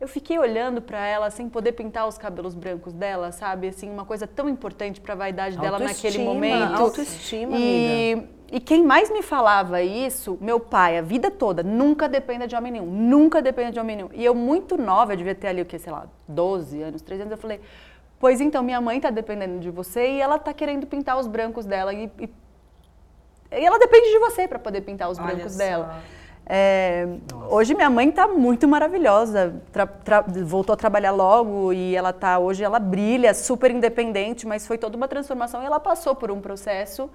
eu fiquei olhando pra ela sem poder pintar os cabelos brancos dela, sabe? Assim, uma coisa tão importante pra vaidade dela naquele momento. autoestima, e, e quem mais me falava isso, meu pai, a vida toda, nunca dependa de homem nenhum, nunca dependa de homem nenhum. E eu muito nova, eu devia ter ali o que, sei lá, 12 anos, 13 anos, eu falei, pois então, minha mãe tá dependendo de você e ela tá querendo pintar os brancos dela e, e, e ela depende de você para poder pintar os Olha brancos só. dela. É, hoje minha mãe tá muito maravilhosa, Tra- tra- voltou a trabalhar logo e ela tá hoje ela brilha, super independente, mas foi toda uma transformação e ela passou por um processo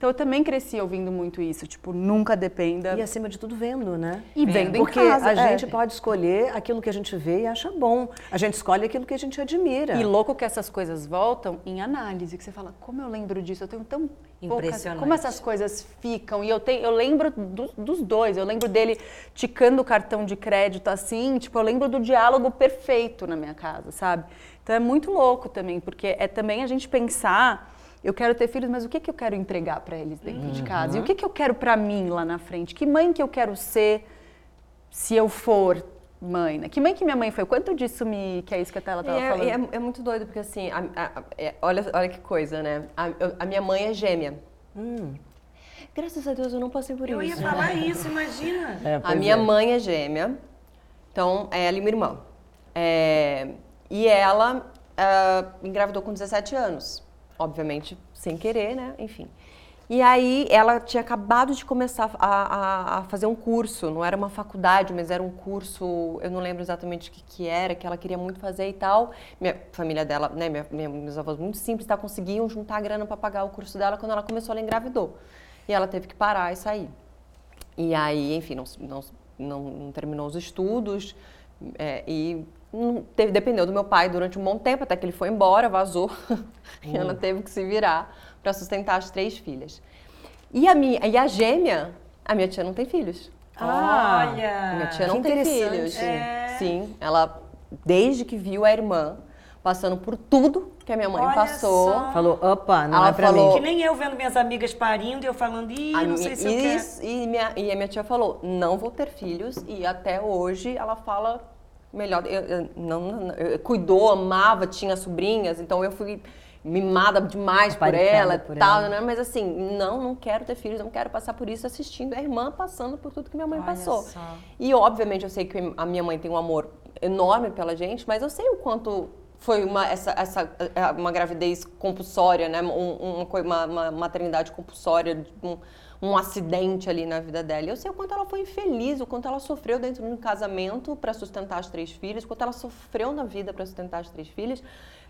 Então eu também cresci ouvindo muito isso, tipo, nunca dependa. E acima de tudo vendo, né? E vendo em Porque casa, a é. gente pode escolher aquilo que a gente vê e acha bom. A gente escolhe aquilo que a gente admira. E louco que essas coisas voltam em análise, que você fala, como eu lembro disso? Eu tenho tão poucas... Impressionante. Como essas coisas ficam? E eu, tenho, eu lembro do- dos dois. Eu lembro dele ticando o cartão de crédito assim, tipo, eu lembro do diálogo perfeito na minha casa, sabe? Então é muito louco também, porque é também a gente pensar... Eu quero ter filhos, mas o que, que eu quero entregar para eles dentro de casa? E o que, que eu quero para mim lá na frente? Que mãe que eu quero ser se eu for mãe? Né? Que mãe que minha mãe foi? Quanto disso me... que é isso que a Tela tava é, falando? é- é muito doido, porque assim, a- a- é- olha, olha que coisa, né? A, eu- a minha mãe é gêmea. Graças a Deus eu não passei por Eu ia isso. falar *laughs* isso, imagina. É, A minha é. mãe é gêmea, então é ela e minha irmã. É, e ela ah, engravidou com 17 anos, obviamente sem querer, né? Enfim. E aí ela tinha acabado de começar a, a- a fazer um curso, não era uma faculdade, mas era um curso, eu não lembro exatamente o que, que era, que ela queria muito fazer e tal. Minha família dela, né, minha, minha- meus avós muito simples, tá, conseguiam juntar grana para pagar o curso dela quando ela começou, ela engravidou. E ela teve que parar e sair. E aí, enfim, não, não, não, não terminou os estudos é, e teve- dependeu do meu pai durante um bom tempo, até que ele foi embora, vazou. *laughs* e ela teve que se virar para sustentar as três filhas. E a, minha, e a gêmea, a minha tia não tem filhos. Ah, A minha Olha. tia que não tem filhos. É. Sim, ela, desde que viu a irmã passando por tudo que a minha mãe Olha passou, só. Falou, opa, não Ela é pra falou- Que mim. nem eu vendo minhas amigas parindo e eu falando, ih, A não mi- sei se eu quero. isso, e, minha, e a minha tia falou, não vou ter filhos, e até hoje ela fala melhor. Eu, eu- não, não, eu- cuidou, amava, tinha sobrinhas, então eu fui mimada demais por ela por tal, ela. né? Mas assim, não, não quero ter filhos, não quero passar por isso assistindo a irmã passando por tudo que minha mãe Olha passou. só. E obviamente eu sei que a minha mãe tem um amor enorme pela gente, mas eu sei o quanto foi uma, essa, essa, é, uma gravidez compulsória, né? Um- uma, uma, uma maternidade compulsória, um, um acidente ali na vida dela. Eu sei o quanto ela foi infeliz, o quanto ela sofreu dentro de um casamento para sustentar as três filhas, o quanto ela sofreu na vida para sustentar as três filhas.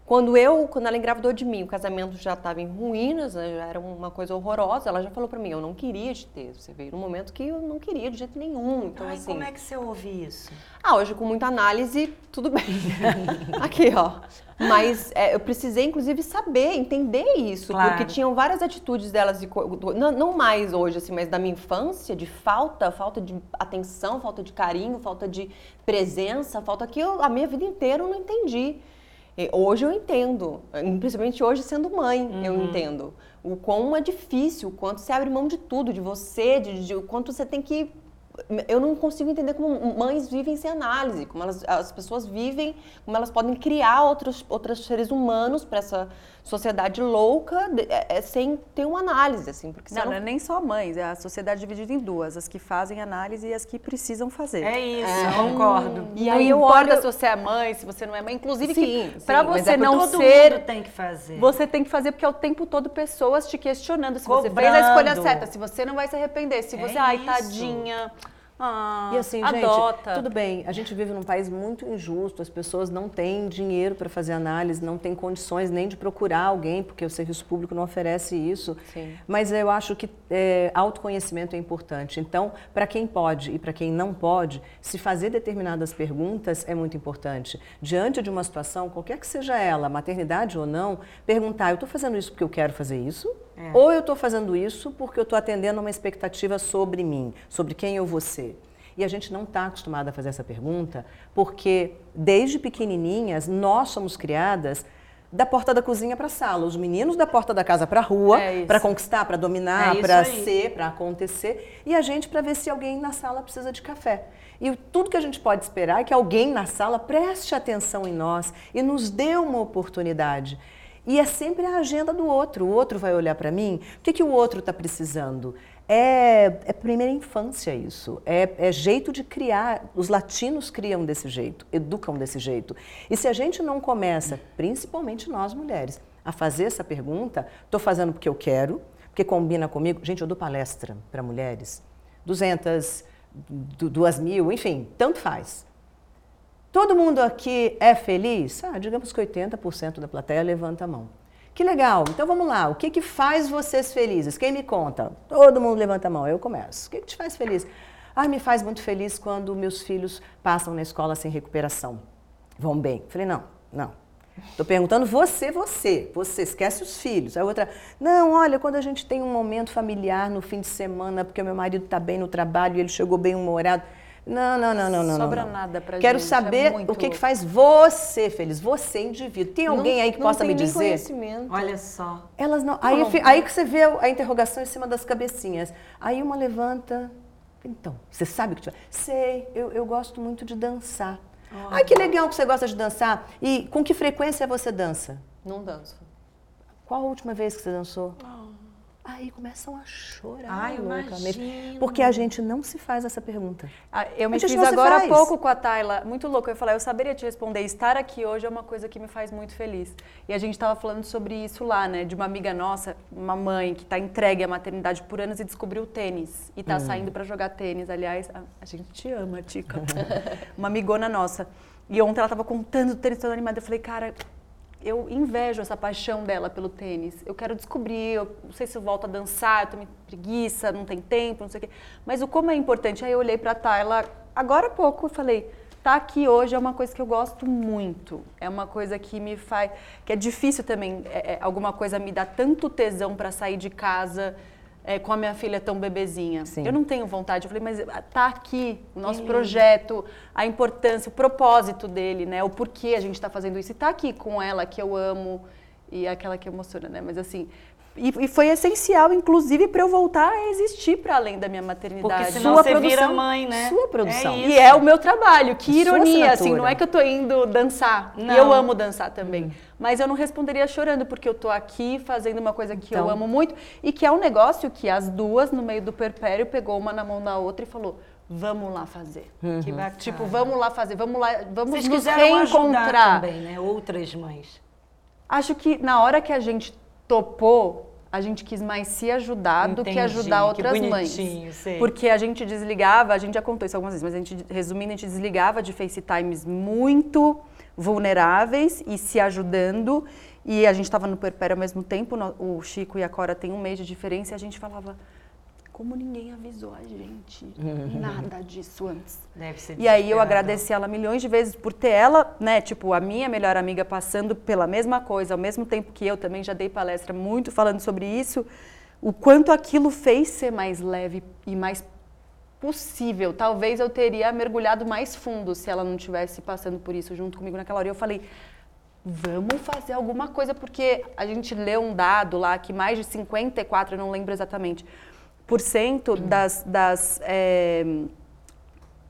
Quando eu, quando ela engravidou de mim, o casamento já estava em ruínas, né, já era uma coisa horrorosa. Ela já falou para mim, eu não queria te ter. Você veio num momento que eu não queria de jeito nenhum. Então Ai, assim, como é que você ouve isso? ah, hoje com muita análise, tudo bem. *laughs* Aqui, ó. Mas é, eu precisei, inclusive, saber, entender isso. Claro. Porque tinham várias atitudes delas, de não, não mais hoje, assim, mas da minha infância, de falta, falta de atenção, falta de carinho, falta de presença, falta que eu, a minha vida inteira eu não entendi. E Hoje eu entendo, principalmente hoje sendo mãe, eu entendo. O quão é difícil, o quanto você abre mão de tudo, de você, de, de- o quanto você tem que eu não consigo entender como mães vivem sem análise, como elas, as pessoas vivem, como elas podem criar outros, outros seres humanos para essa sociedade louca é, é, sem ter uma análise, assim, porque Não, senão... não é nem só mães, é a sociedade dividida em duas, as que fazem análise e as que precisam fazer. É isso, concordo. E não aí eu importa olho... se você é mãe, se você não é mãe, inclusive Sim, que para mas você é não Todo ser, mundo tem que fazer. você tem que fazer porque é o tempo todo pessoas te questionando se você fez a Cobrando. escolha certa, se você não vai se arrepender, se É você, ai, isso. tadinha. Ah, E assim, adota. gente, tudo bem, a gente vive num país muito injusto, as pessoas não têm dinheiro para fazer análise, não têm condições nem de procurar alguém, porque o serviço público não oferece isso. Sim. Mas eu acho que é, autoconhecimento é importante. Então, para quem pode e para quem não pode, se fazer determinadas perguntas é muito importante. Diante de uma situação, qualquer que seja ela, maternidade ou não, perguntar: eu estou fazendo isso porque eu quero fazer isso? Ou eu estou fazendo isso porque eu estou atendendo a uma expectativa sobre mim, sobre quem eu vou ser? E a gente não está acostumada a fazer essa pergunta porque, desde pequenininhas, nós somos criadas da porta da cozinha para a sala, os meninos da porta da casa para a rua, É para conquistar, para dominar, É para ser, para acontecer, e a gente para ver se alguém na sala precisa de café. E tudo que a gente pode esperar é que alguém na sala preste atenção em nós e nos dê uma oportunidade. E é sempre a agenda do outro. O outro vai olhar para mim. O que, que o outro está precisando? É, é primeira infância isso. É, é jeito de criar. Os latinos criam desse jeito, educam desse jeito. E se a gente não começa, principalmente nós mulheres, a fazer essa pergunta, estou fazendo porque eu quero, porque combina comigo. Gente, eu dou palestra para mulheres, 200, du- duas mil, enfim, tanto faz. Todo mundo aqui é feliz? Ah, digamos que 80% da plateia levanta a mão. Que legal. Então vamos lá. O que, que faz vocês felizes? Quem me conta? Todo mundo levanta a mão. Eu começo. O que, que te faz feliz? Ah, me faz muito feliz quando meus filhos passam na escola sem recuperação. Vão bem. Falei, não, não. Estou perguntando você, você. Você, esquece os filhos. A outra, não, olha, quando a gente tem um momento familiar no fim de semana, porque o meu marido está bem no trabalho e ele chegou bem humorado. Não, não, não, não, não. Sobra não. nada pra Quero gente, é saber muito o que, que faz você feliz, você indivíduo. Tem alguém aí que não possa tem me dizer? conhecimento. Olha só. Elas não. Aí, fi- aí que você vê a interrogação em cima das cabecinhas. Aí uma levanta. Então, você sabe o que tu Sei, eu, eu gosto muito de dançar. Ai, que legal que você gosta de dançar. E com que frequência você dança? Não danço. Qual a última vez que você dançou? Aí começam a chorar. Ai, loucamente. imagino. Porque a gente não se faz essa pergunta. Ah, Eu me fiz agora há pouco com a Tayla, muito louco. Eu falar, eu saberia te responder. Estar aqui hoje é uma coisa que me faz muito feliz. E a gente estava falando sobre isso lá, né? De uma amiga nossa, uma mãe que está entregue à maternidade por anos e descobriu o tênis. E está Hum. saindo para jogar tênis. Aliás, a, a gente te ama, Tica. *laughs* uma amigona nossa. E ontem ela estava contando o tênis toda animada. Eu falei, cara, eu invejo essa paixão dela pelo tênis. Eu quero descobrir, eu não sei se eu volto a dançar, eu meio preguiça, não tem tempo, não sei o quê. Mas o como é importante. Aí eu olhei pra Tayla agora há pouco e falei, tá aqui hoje é uma coisa que eu gosto muito. É uma coisa que me faz, que é difícil também, é, é, alguma coisa me dá tanto tesão pra sair de casa. É, com a minha filha tão bebezinha. Sim. Eu não tenho vontade. Eu falei, mas ah, tá aqui o nosso projeto, a importância, o propósito dele, né? O porquê a gente está fazendo isso. E tá aqui com ela que eu amo e aquela que emociona, né? Mas assim, e, e foi essencial, inclusive, para eu voltar a existir para além da minha maternidade. Porque senão Sua você vira produção. mãe, né? Sua produção. É E é o meu trabalho, que Sua ironia, assim, não é que eu tô indo dançar. Não. E eu amo dançar também. Mas eu não responderia chorando, porque eu tô aqui fazendo uma coisa que eu Então. amo muito e que é um negócio que as duas, no meio do perpério, pegou uma na mão da outra e falou. Vamos lá fazer. Que bacana. Tipo, vamos lá fazer, vamos lá, vamos Vocês nos quiseram ajudar reencontrar. também, né? Outras mães. Acho que na hora que a gente topou, a gente quis mais se ajudar do que Entendi, ajudar que outras mães. bonitinho, sei. Porque a gente desligava, a gente já contou isso algumas vezes, mas a gente, resumindo, a gente desligava de FaceTimes muito vulneráveis e se ajudando. E a gente estava no puerpério ao mesmo tempo, o Chico e a Cora têm um mês de diferença, e a gente falava, como ninguém avisou a gente, *laughs* nada disso antes. Deve ser E aí eu agradeci ela milhões de vezes por ter ela, né, tipo, a minha melhor amiga passando pela mesma coisa, ao mesmo tempo que eu também já dei palestra muito falando sobre isso, o quanto aquilo fez ser mais leve e mais possível. Talvez eu teria mergulhado mais fundo se ela não tivesse passando por isso junto comigo naquela hora. E eu falei, vamos fazer alguma coisa, porque a gente leu um dado lá que mais de 54, eu não lembro exatamente, por cento das, das, eh,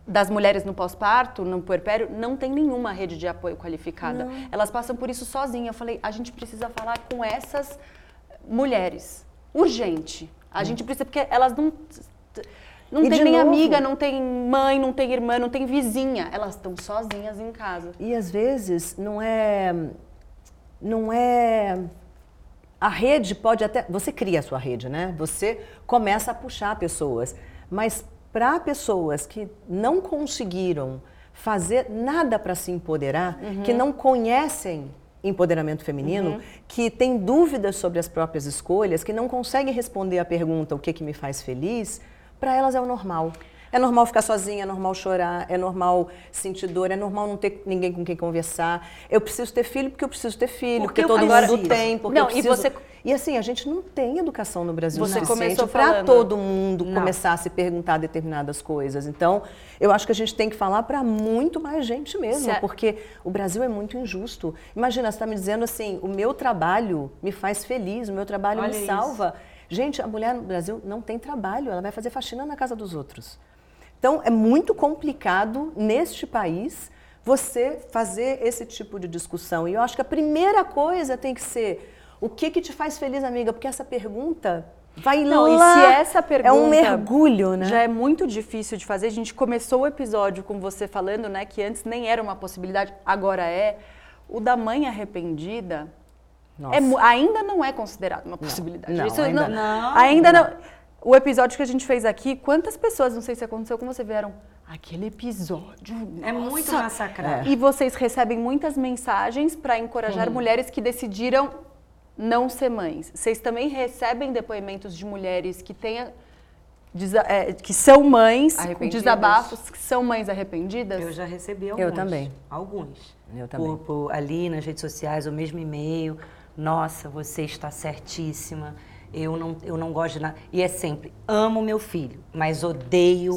das mulheres no pós-parto, no puerpério, não tem nenhuma rede de apoio qualificada. Elas passam por isso sozinhas. Eu falei, a gente precisa falar com essas mulheres. Urgente. A gente precisa, porque elas não. Não E tem nem novo- amiga, não tem mãe, não tem irmã, não tem vizinha. Elas estão sozinhas em casa. E às vezes não é. Não é. A rede pode até. Você cria a sua rede, né? Você começa a puxar pessoas. Mas para pessoas que não conseguiram fazer nada para se empoderar, que não conhecem empoderamento feminino, que têm dúvidas sobre as próprias escolhas, que não conseguem responder a pergunta o que, que me faz feliz, para elas é o normal. É normal ficar sozinha, é normal chorar, é normal sentir dor, é normal não ter ninguém com quem conversar. Eu preciso ter filho porque eu preciso ter filho, Porque porque, todo mundo tem, porque Não, eu e preciso... você- E assim, a gente não tem educação no Brasil Você suficiente para todo mundo Não. começar a se perguntar determinadas coisas. Então, eu acho que a gente tem que falar para muito mais gente mesmo, Se a- porque o Brasil é muito injusto. Imagina, você está me dizendo assim, o meu trabalho me faz feliz, o meu trabalho Olha me isso. salva. Gente, a mulher no Brasil não tem trabalho, ela vai fazer faxina na casa dos outros. Então, é muito complicado neste país você fazer esse tipo de discussão. E eu acho que a primeira coisa tem que ser o que que te faz feliz, amiga? Porque essa pergunta vai Não, e lá. se essa pergunta é um mergulho, né? já é muito difícil de fazer. A gente começou o episódio com você falando, né, que antes nem era uma possibilidade, agora é. O da mãe arrependida Nossa. é ainda não é considerado uma possibilidade. não, Isso ainda não. Ainda não. O episódio que a gente fez aqui, quantas pessoas, não sei se aconteceu com você, vieram aquele episódio. É muito nossa." massacrado. E vocês recebem muitas mensagens para encorajar Uhum. mulheres que decidiram não ser mães, vocês também recebem depoimentos de mulheres que tenha, desa- é, que são mães, desabafos, que são mães arrependidas? Eu já recebi alguns. também. Alguns. Eu também. Por, por ali nas redes sociais, o mesmo e-mail. Nossa, você está certíssima. Eu não, eu não gosto de nada. E é sempre, amo meu filho, mas odeio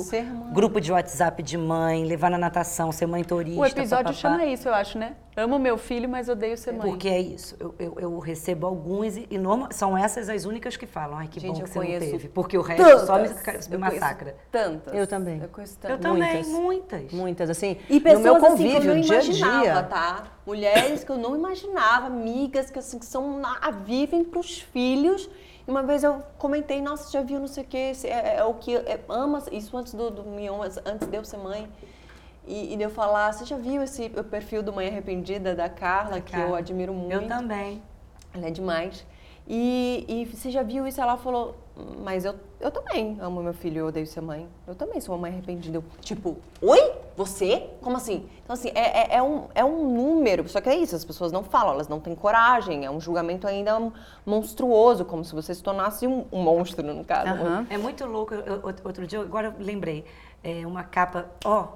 grupo de WhatsApp de mãe, levar na natação, ser mãe turista. O episódio papapá. chama isso, eu acho, né? Amo meu filho, mas odeio ser mãe. Porque é isso. Eu, eu, eu recebo alguns e, e norma- são essas as únicas que falam. Ai, que Gente, bom eu que você não teve. Porque o resto só me, Tantas. me Eu conheço massacra. Tantas. Eu também. Eu conheço Eu tantas. também, Muitas. muitas. Muitas, assim, E pessoas no meu assim, que convívio, eu não dia imaginava, dia. tá? Mulheres que eu não imaginava, amigas que assim que são na- vivem pros filhos. E uma vez eu comentei, nossa, já viu não sei o que, é, é o que é, ama isso antes do, do Mion, antes de eu ser mãe. E, e de eu falar, você já viu esse o perfil do Mãe Arrependida da Carla, que eu Carla. admiro muito. Eu também. Ela é demais. E, e você já viu isso? Ela falou, mas eu, eu também amo meu filho e odeio ser mãe. Eu também sou uma mãe arrependida. Eu, tipo, oi? Você? Como assim? Então, assim, é, é, é um, é um número, só que é isso, as pessoas não falam, elas não têm coragem, é um julgamento ainda monstruoso, como se você se tornasse um, um monstro, no caso. Aham. É muito louco. Eu- eu- outro dia, agora eu lembrei, é uma capa, ó,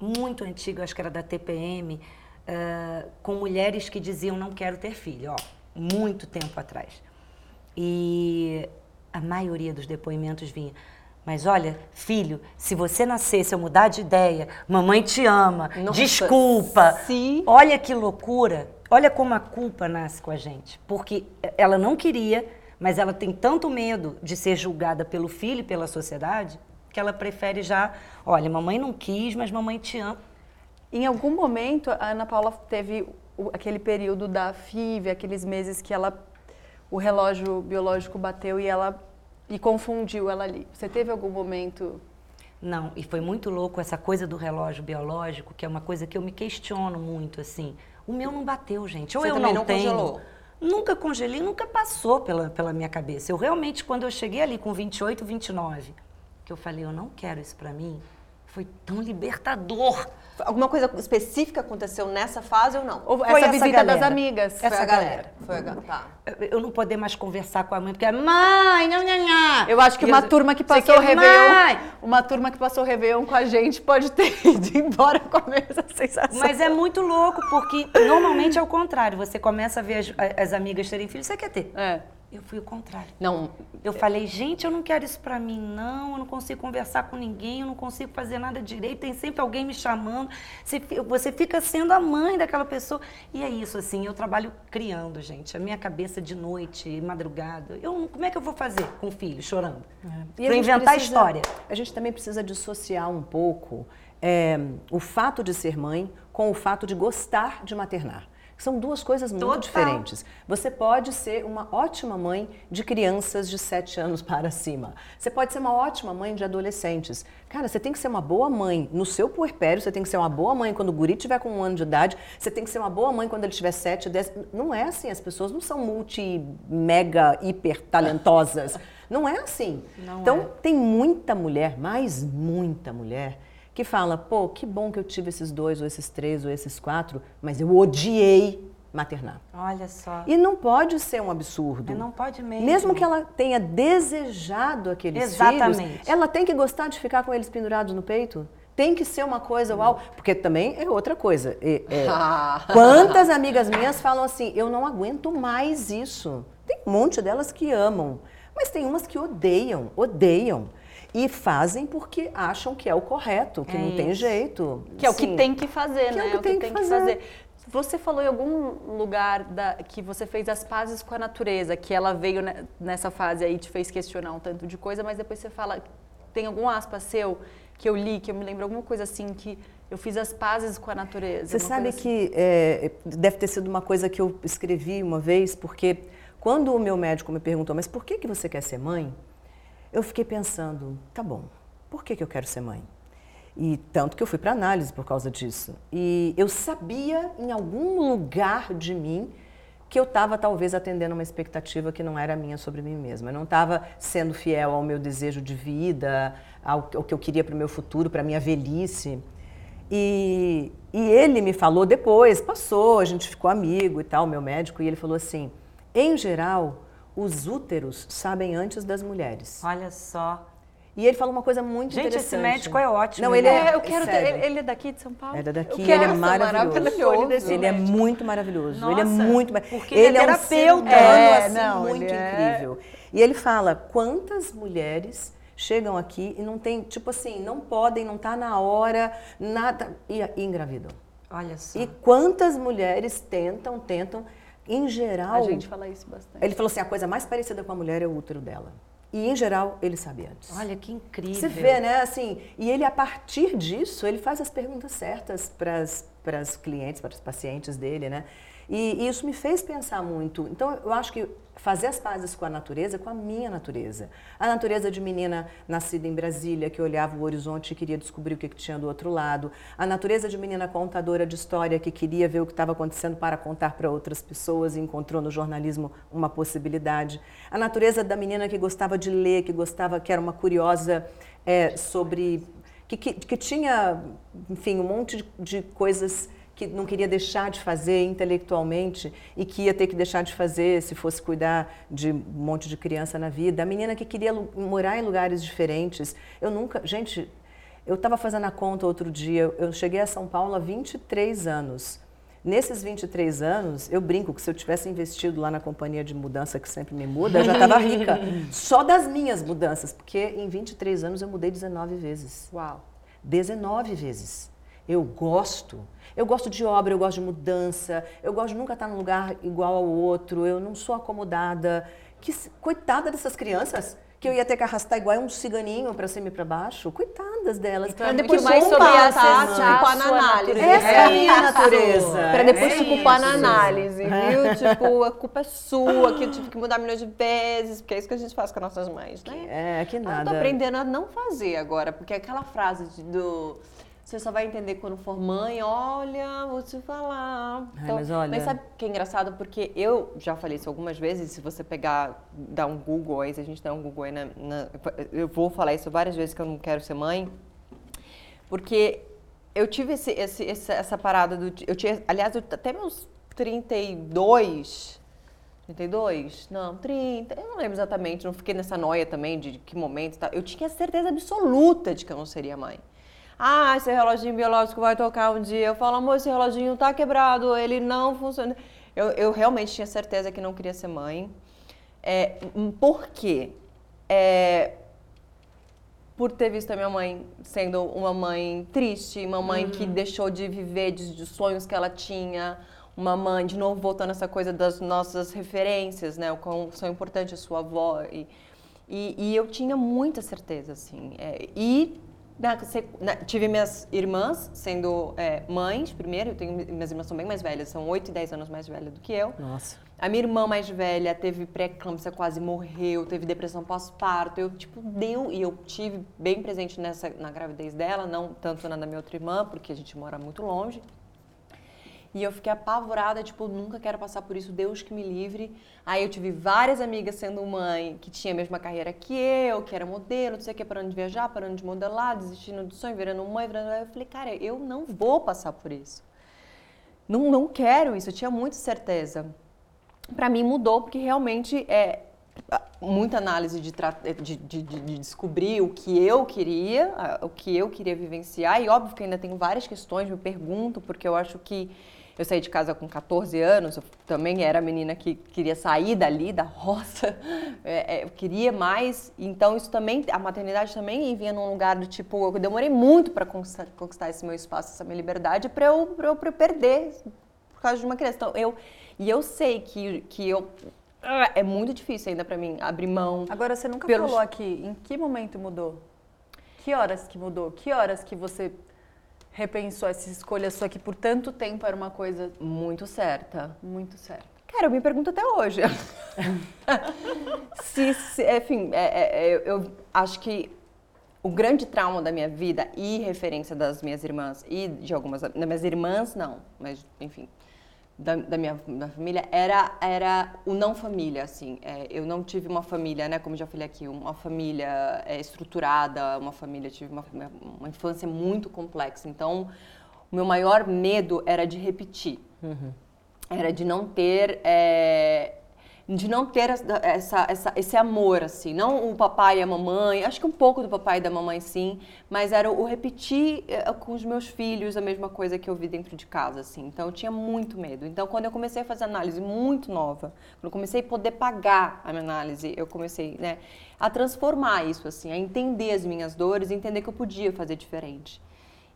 muito antiga, acho que era da TPM, ah, com mulheres que diziam não quero ter filho, ó, muito tempo atrás. E a maioria dos depoimentos vinha. Mas olha, filho, se você nascer, se eu mudar de ideia, mamãe te ama, Nossa, desculpa. se- Olha que loucura. Olha como a culpa nasce com a gente. Porque ela não queria, mas ela tem tanto medo de ser julgada pelo filho e pela sociedade, que ela prefere já, olha, mamãe não quis, mas mamãe te ama. Em algum momento, a Ana Paula teve o- aquele período da FIV, aqueles meses que ela o relógio biológico bateu e ela e confundiu ela ali. Você teve algum momento? Não, e foi muito louco essa coisa do relógio biológico, que é uma coisa que eu me questiono muito, assim. O meu não bateu, gente. Ou Você eu também não, não tenho. congelou? Nunca congelei, nunca passou pela, pela minha cabeça. Eu realmente, quando eu cheguei ali com 28, 29, que eu falei, eu não quero isso pra mim, foi tão libertador. Alguma coisa específica aconteceu nessa fase ou não? Ou Foi essa essa visita galera. das amigas? Foi essa a galera. galera. Foi a galera. Tá. Eu- Eu não poder mais conversar com a mãe, porque é mãe, não, não, não. Eu acho que E uma eu- turma que passou o Réveillon, mais? uma turma que passou o Réveillon com a gente pode ter *laughs* ido embora com a mesma sensação. Mas é muito louco, porque normalmente é o contrário. Você começa a ver as, as amigas terem filhos, você quer ter. É. Eu fui o contrário. Não, Eu falei, gente, eu não quero isso pra mim, não. Eu não consigo conversar com ninguém, eu não consigo fazer nada direito. Tem sempre alguém me chamando. Você, fi- você fica sendo a mãe daquela pessoa. E é isso, assim, eu trabalho criando, gente. A minha cabeça de noite, madrugada. Eu, como é que eu vou fazer com o filho chorando? A Pra inventar precisa- história. A gente também precisa dissociar um pouco é, o fato de ser mãe com o fato de gostar de maternar. São duas coisas muito Total. diferentes. Você pode ser uma ótima mãe de crianças de 7 anos *laughs* para cima. Você pode ser uma ótima mãe de adolescentes. Cara, você tem que ser uma boa mãe no seu puerpério, você tem que ser uma boa mãe quando o guri tiver com um ano de idade, você tem que ser uma boa mãe quando ele tiver 7, 10. Não é assim, as pessoas não são multi, mega, hiper talentosas. *laughs* Não é assim. Não então, é. tem muita mulher, mas muita mulher, que fala: pô, que bom que eu tive esses dois, ou esses três, ou esses quatro, mas eu odiei maternar. Olha só. E não pode ser um absurdo. Não pode mesmo. Mesmo que ela tenha desejado aqueles Exatamente. filhos, ela tem que gostar de ficar com eles pendurados no peito. Tem que ser uma coisa uau, porque também é outra coisa. É- é- *laughs* quantas amigas minhas falam assim, eu não aguento mais isso. Tem um monte delas que amam, mas tem umas que odeiam, odeiam. E fazem porque acham que é o correto, que É não tem isso. jeito. Que é o que tem que fazer, Que né? é o que tem que fazer. Você falou em algum lugar da- que você fez as pazes com a natureza, que ela veio ne- nessa fase aí, te fez questionar um tanto de coisa, mas depois você fala, tem algum aspa seu que eu li, que eu me lembro alguma coisa assim, que eu fiz as pazes com a natureza. Você sabe assim. que é, deve ter sido uma coisa que eu escrevi uma vez, porque quando o meu médico me perguntou, mas por que, que você quer ser mãe? Eu fiquei pensando, tá bom, por que, que eu quero ser mãe? E tanto que eu fui para análise por causa disso. E eu sabia em algum lugar de mim que eu estava talvez atendendo uma expectativa que não era minha sobre mim mesma. Eu não estava sendo fiel ao meu desejo de vida, ao, ao que eu queria para o meu futuro, para a minha velhice. E, e ele me falou depois, passou, a gente ficou amigo e tal, meu médico, e ele falou assim: Em geral, os úteros sabem antes das mulheres. Olha só. E ele falou uma coisa muito Gente, esse interessante. médico é ótimo, Não, ele né? é, É, eu quero ele, ele é daqui de São Paulo? É da daqui, Eu ele é maravilhoso. maravilhoso Ele é muito maravilhoso. ele é Nossa, muito porque ele é um terapeuta. ser humano, É, assim, não, muito ele é- incrível. E ele fala quantas mulheres chegam aqui e não tem, tipo assim, não podem, não tá na hora, nada e, e engravidam. Olha só. E quantas mulheres tentam, tentam, em geral. A gente fala isso bastante. Ele falou assim, a coisa mais parecida com a mulher é o útero dela. E em geral ele sabe antes. Olha que incrível. Você vê, né? Assim, e ele, a partir disso, ele faz as perguntas certas para as clientes, para os pacientes dele, né? E, e isso me fez pensar muito. Então, eu acho que fazer as pazes com a natureza, com a minha natureza. A natureza de menina nascida em Brasília, que olhava o horizonte e queria descobrir o que, tinha do outro lado. A natureza de menina contadora de história, que queria ver o que estava acontecendo para contar para outras pessoas e encontrou no jornalismo uma possibilidade. A natureza da menina que gostava de ler, que gostava, que era uma curiosa é, sobre. Que, que, que tinha, enfim, um monte de, de coisas que não queria deixar de fazer intelectualmente e que ia ter que deixar de fazer se fosse cuidar de um monte de criança na vida. A menina que queria morar em lugares diferentes. Eu nunca. Gente, eu estava fazendo a conta outro dia, eu cheguei a São Paulo há 23 anos. Nesses 23 anos, eu brinco que se eu tivesse investido lá na companhia de mudança que sempre me muda, eu já estava rica. *laughs* Só das minhas mudanças, porque em 23 anos eu mudei 19 vezes. Uau. 19 vezes. Eu gosto. Eu gosto de obra, eu gosto de mudança, eu gosto de nunca estar num lugar igual ao outro, eu não sou acomodada. Que coitada dessas crianças que eu ia ter que arrastar igual um ciganinho para cima e para baixo. Coitadas delas. Então, Pra é depois mais se sobre a Se culpar na análise. Essa é a minha natureza. Pra depois É se culpar na análise, viu? tipo, a culpa é sua, que eu tive que mudar milhões de vezes, porque é isso que a gente faz com as nossas mães, né? É, que Ah, Eu nada. tô aprendendo a não fazer agora, porque aquela frase de- do. Você só vai entender quando for mãe, olha, vou te falar. Ai, mas olha- Mas sabe o que é engraçado? Porque eu já falei isso algumas vezes, se você pegar, dar um Google aí, se a gente der um Google aí na, na- Eu vou falar isso várias vezes que eu não quero ser mãe. Porque eu tive esse, esse- essa, parada do. Eu tinha, aliás, eu, até meus 32. 32? Não, 30. Eu não lembro exatamente, não fiquei nessa noia também de que momento e tal. Eu tinha certeza absoluta de que eu não seria mãe. Ah, esse reloginho biológico vai tocar um dia. Eu falo, amor, esse reloginho tá quebrado, ele não funciona. Eu, eu realmente tinha certeza que não queria ser mãe. É, por quê? É, por ter visto a minha mãe sendo uma mãe triste, uma mãe que deixou de viver de, de sonhos que ela tinha, uma mãe, de novo voltando essa coisa das nossas referências, né? O quão são importantes a sua avó. E, e, e eu tinha muita certeza, assim. É, e na na- tive minhas irmãs sendo é, mães primeiro, eu tenho, minhas irmãs são bem mais velhas, são 8 e 10 anos mais velhas do que eu. Nossa. A minha irmã mais velha teve pré-eclâmpsia, quase morreu, teve depressão pós-parto. Eu, tipo, deu. E eu tive bem presente nessa, na gravidez dela, não tanto na da minha outra irmã, porque a gente mora muito longe. E eu fiquei apavorada, tipo, nunca quero passar por isso, Deus que me livre. Aí eu tive várias amigas sendo mãe que tinha a mesma carreira que eu, que era modelo, não sei o que, parando de viajar, parando de modelar, desistindo do sonho, virando mãe, virando. Eu falei, cara, eu não vou passar por isso. Não, não quero isso, eu tinha muita certeza para mim mudou porque realmente é muita análise de, de, de- de- de descobrir o que eu queria, o que eu queria vivenciar e óbvio que ainda tenho várias questões, me pergunto porque eu acho que eu saí de casa com 14 anos, eu também era menina que queria sair dali, da roça, *laughs* é, é, eu queria mais, então isso também, a maternidade também vinha num lugar do tipo, eu demorei muito para conquistar, conquistar esse meu espaço, essa minha liberdade, para eu, pra eu, pra eu perder por causa de uma criança. Então, eu, e eu sei que, que eu. ah, É muito difícil ainda pra mim abrir mão. Agora, você nunca Pelos- falou aqui em que momento mudou? Que horas que mudou? Que horas que você repensou essa escolha sua que por tanto tempo era uma coisa Muito certa. muito certa? Cara, eu me pergunto até hoje. *laughs* se, se- enfim, é- é- é, eu acho que o grande trauma da minha vida e referência das minhas irmãs e de algumas das minhas irmãs não, mas enfim, da, da minha, da família era era o não família, assim. É, eu não tive uma família, né, como já falei aqui, uma família é, estruturada, uma família tive uma, uma infância muito complexa. Então, o meu maior medo era de repetir era de não ter. é, de não ter essa, essa- esse amor, assim. Não o papai e a mamãe, acho que um pouco do papai e da mamãe, sim, mas era o repetir eh, com os meus filhos a mesma coisa que eu vi dentro de casa, assim. Então eu tinha muito medo. Então quando eu comecei a fazer análise muito nova, quando eu comecei a poder pagar a minha análise, eu comecei, né, a transformar isso, assim, a entender as minhas dores, entender que eu podia fazer diferente.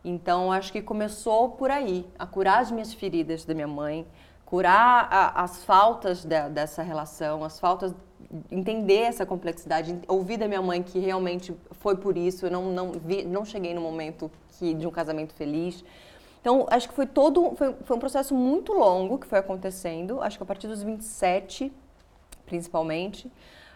Então, acho que começou por aí, a curar as minhas feridas da minha mãe, curar a- as faltas dessa relação, as faltas, entender essa complexidade, ouvir da minha mãe que realmente foi por isso, eu não, não, vi, não cheguei no momento que, de um casamento feliz. Então, acho que foi todo, foi, foi um processo muito longo que foi acontecendo, acho que a partir dos 27, principalmente,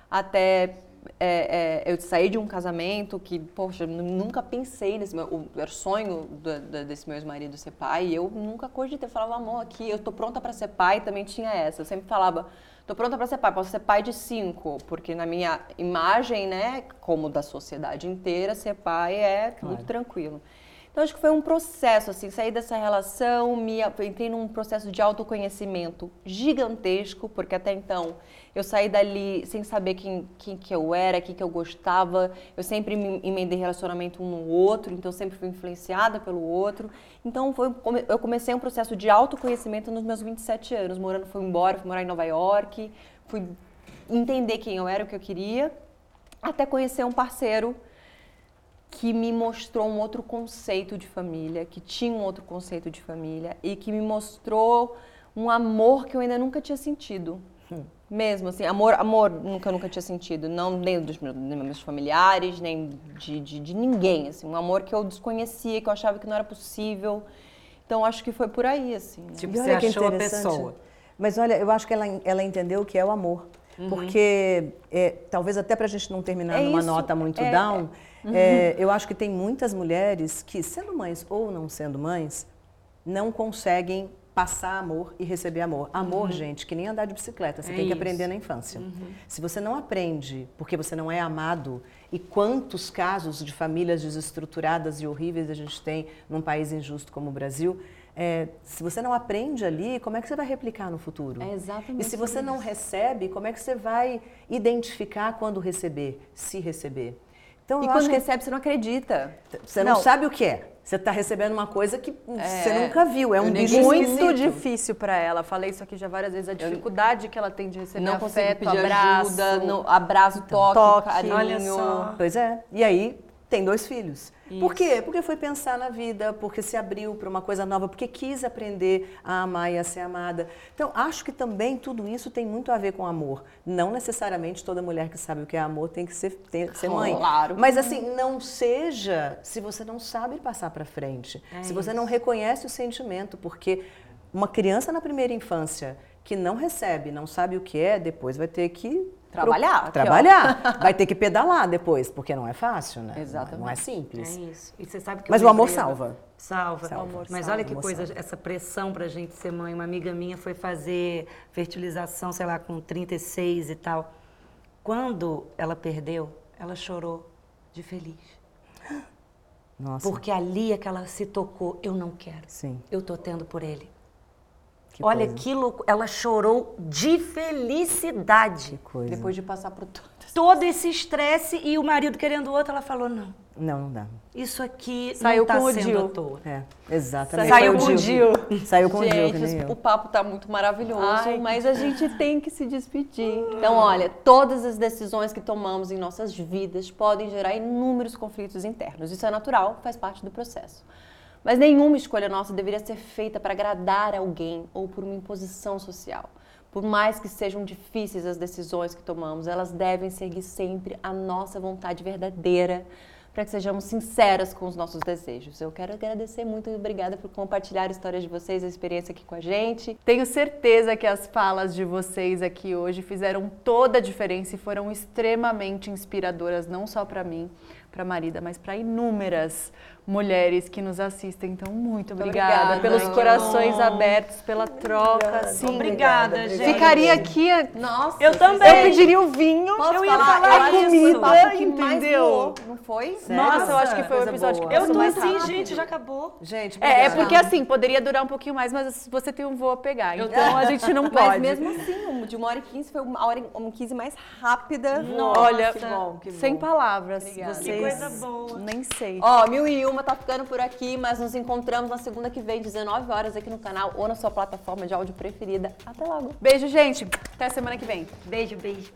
até é, é, eu saí de um casamento que, poxa, nunca pensei nesse meu, o, era o sonho do- do- desse meu ex-marido ser pai, e eu nunca cogitei, eu falava, amor, aqui, eu tô pronta para ser pai, também tinha essa, eu sempre falava, tô pronta para ser pai, posso ser pai de cinco, porque na minha imagem, né, como da sociedade inteira, ser pai é muito tranquilo. Então, acho que foi um processo, assim, sair dessa relação, me, entrei num processo de autoconhecimento gigantesco, porque até então eu saí dali sem saber quem, quem que eu era, quem que eu gostava, eu sempre me emendei relacionamento um no outro, então eu sempre fui influenciada pelo outro. Então, foi, eu comecei um processo de autoconhecimento nos meus 27 anos, morando, fui embora, fui morar em Nova York, fui entender quem eu era, o que eu queria, até conhecer um parceiro que me mostrou um outro conceito de família, que tinha um outro conceito de família e que me mostrou um amor que eu ainda nunca tinha sentido. Mesmo assim, amor, amor nunca, nunca tinha sentido, não nem dos meus, nem dos meus familiares, nem de, de, de ninguém, assim, um amor que eu desconhecia, que eu achava que não era possível. Então acho que foi por aí, assim. né? Tipo, E você olha que achou a interessante. pessoa. Mas olha, eu acho que ela, ela entendeu o que é o amor. Porque, é, talvez até para a gente não terminar É numa isso, nota muito é, down, é, eu acho que tem muitas mulheres que, sendo mães ou não sendo mães, não conseguem passar amor e receber amor. Amor, gente, que nem andar de bicicleta, você É tem que isso. aprender na infância. Se você não aprende porque você não é amado, e quantos casos de famílias desestruturadas e horríveis a gente tem num país injusto como o Brasil, é, se você não aprende ali, como é que você vai replicar no futuro? É exatamente E se você não recebe, como é que você vai identificar quando receber, se receber? Então, E eu quando que recebe, você não acredita. você não, Não. sabe o que é. Você está recebendo uma coisa que você nunca viu. É um eu bicho Muito esquisito. difícil pra ela. Falei isso aqui já várias vezes. A dificuldade que ela tem de receber não afeto, pedir abraço. ajuda, não, abraço, toque, toque. carinho. Olha só. Pois é. E aí tem dois filhos. Por quê? Porque foi pensar na vida, porque se abriu para uma coisa nova, porque quis aprender a amar e a ser amada. Então, acho que também tudo isso tem muito a ver com amor. Não necessariamente toda mulher que sabe o que é amor tem que ser, tem- ser mãe. Claro. Mas assim, não seja se você não sabe passar para frente. se você não reconhece o sentimento, porque uma criança na primeira infância que não recebe, não sabe o que é, depois vai ter que Trabalhar, ó. trabalhar. *laughs* Vai ter que pedalar depois, porque não é fácil, né? Não é- Não é Exatamente. É simples. isso. E você sabe que Mas o amor salva. Salva. Salva. O amor Mas salva, olha que coisa, salva. essa pressão pra gente ser mãe. Uma amiga minha foi fazer fertilização, sei lá, com 36 e tal. Quando ela perdeu, ela chorou de feliz. Nossa, Porque ali é que ela se tocou, eu não quero. sim. Eu tô tendo por ele. Que Olha coisa. que louco, ela chorou de felicidade. Que coisa. Depois de passar por tudo. Todo esse estresse e o marido querendo outro, ela falou: não, Não, não dá. isso aqui Saiu não tá com o à toa. É, exatamente. Saiu com o Dil. Saiu com o que Gente, o eu. papo tá muito maravilhoso, Ai, que mas a gente tem que se despedir. Então, olha, todas as decisões que tomamos em nossas vidas podem gerar inúmeros conflitos internos. Isso é natural, faz parte do processo. Mas nenhuma escolha nossa deveria ser feita para agradar alguém ou por uma imposição social. Por mais que sejam difíceis as decisões que tomamos, elas devem seguir sempre a nossa vontade verdadeira, para que sejamos sinceras com os nossos desejos. Eu quero agradecer muito e obrigada por compartilhar a história de vocês, a experiência aqui com a gente. Tenho certeza que as falas de vocês aqui hoje fizeram toda a diferença e foram extremamente inspiradoras, não só para mim, para Marida, mas para inúmeras mulheres que nos assistem. Então, muito obrigada, obrigada, pelos corações bom. abertos, pela troca. Sim, Obrigada, gente. Ficaria aqui. Nossa, Eu também. Eu pediria o vinho, Posso eu ia falar? falar Eu a comida, entendeu? não foi? Nossa, eu acho que foi o episódio boa. que Eu tô mais assim, rápido. gente, já acabou. Gente, É, é obrigada. porque assim, poderia durar um pouquinho mais, mas você tem um voo a pegar. Então a gente não *laughs* pode. Mas mesmo assim, um de uma hora e quinze foi uma hora e um 15 mais rápida. Olha, que bom, que bom. sem palavras. Obrigada. Vocês... Que coisa boa. Nem sei. Ó, Mil e Uma tá ficando por aqui, mas nos encontramos na segunda que vem, 19 horas, aqui no canal ou na sua plataforma de áudio preferida. Até logo! Beijo, gente. Até semana que vem. Beijo, beijo.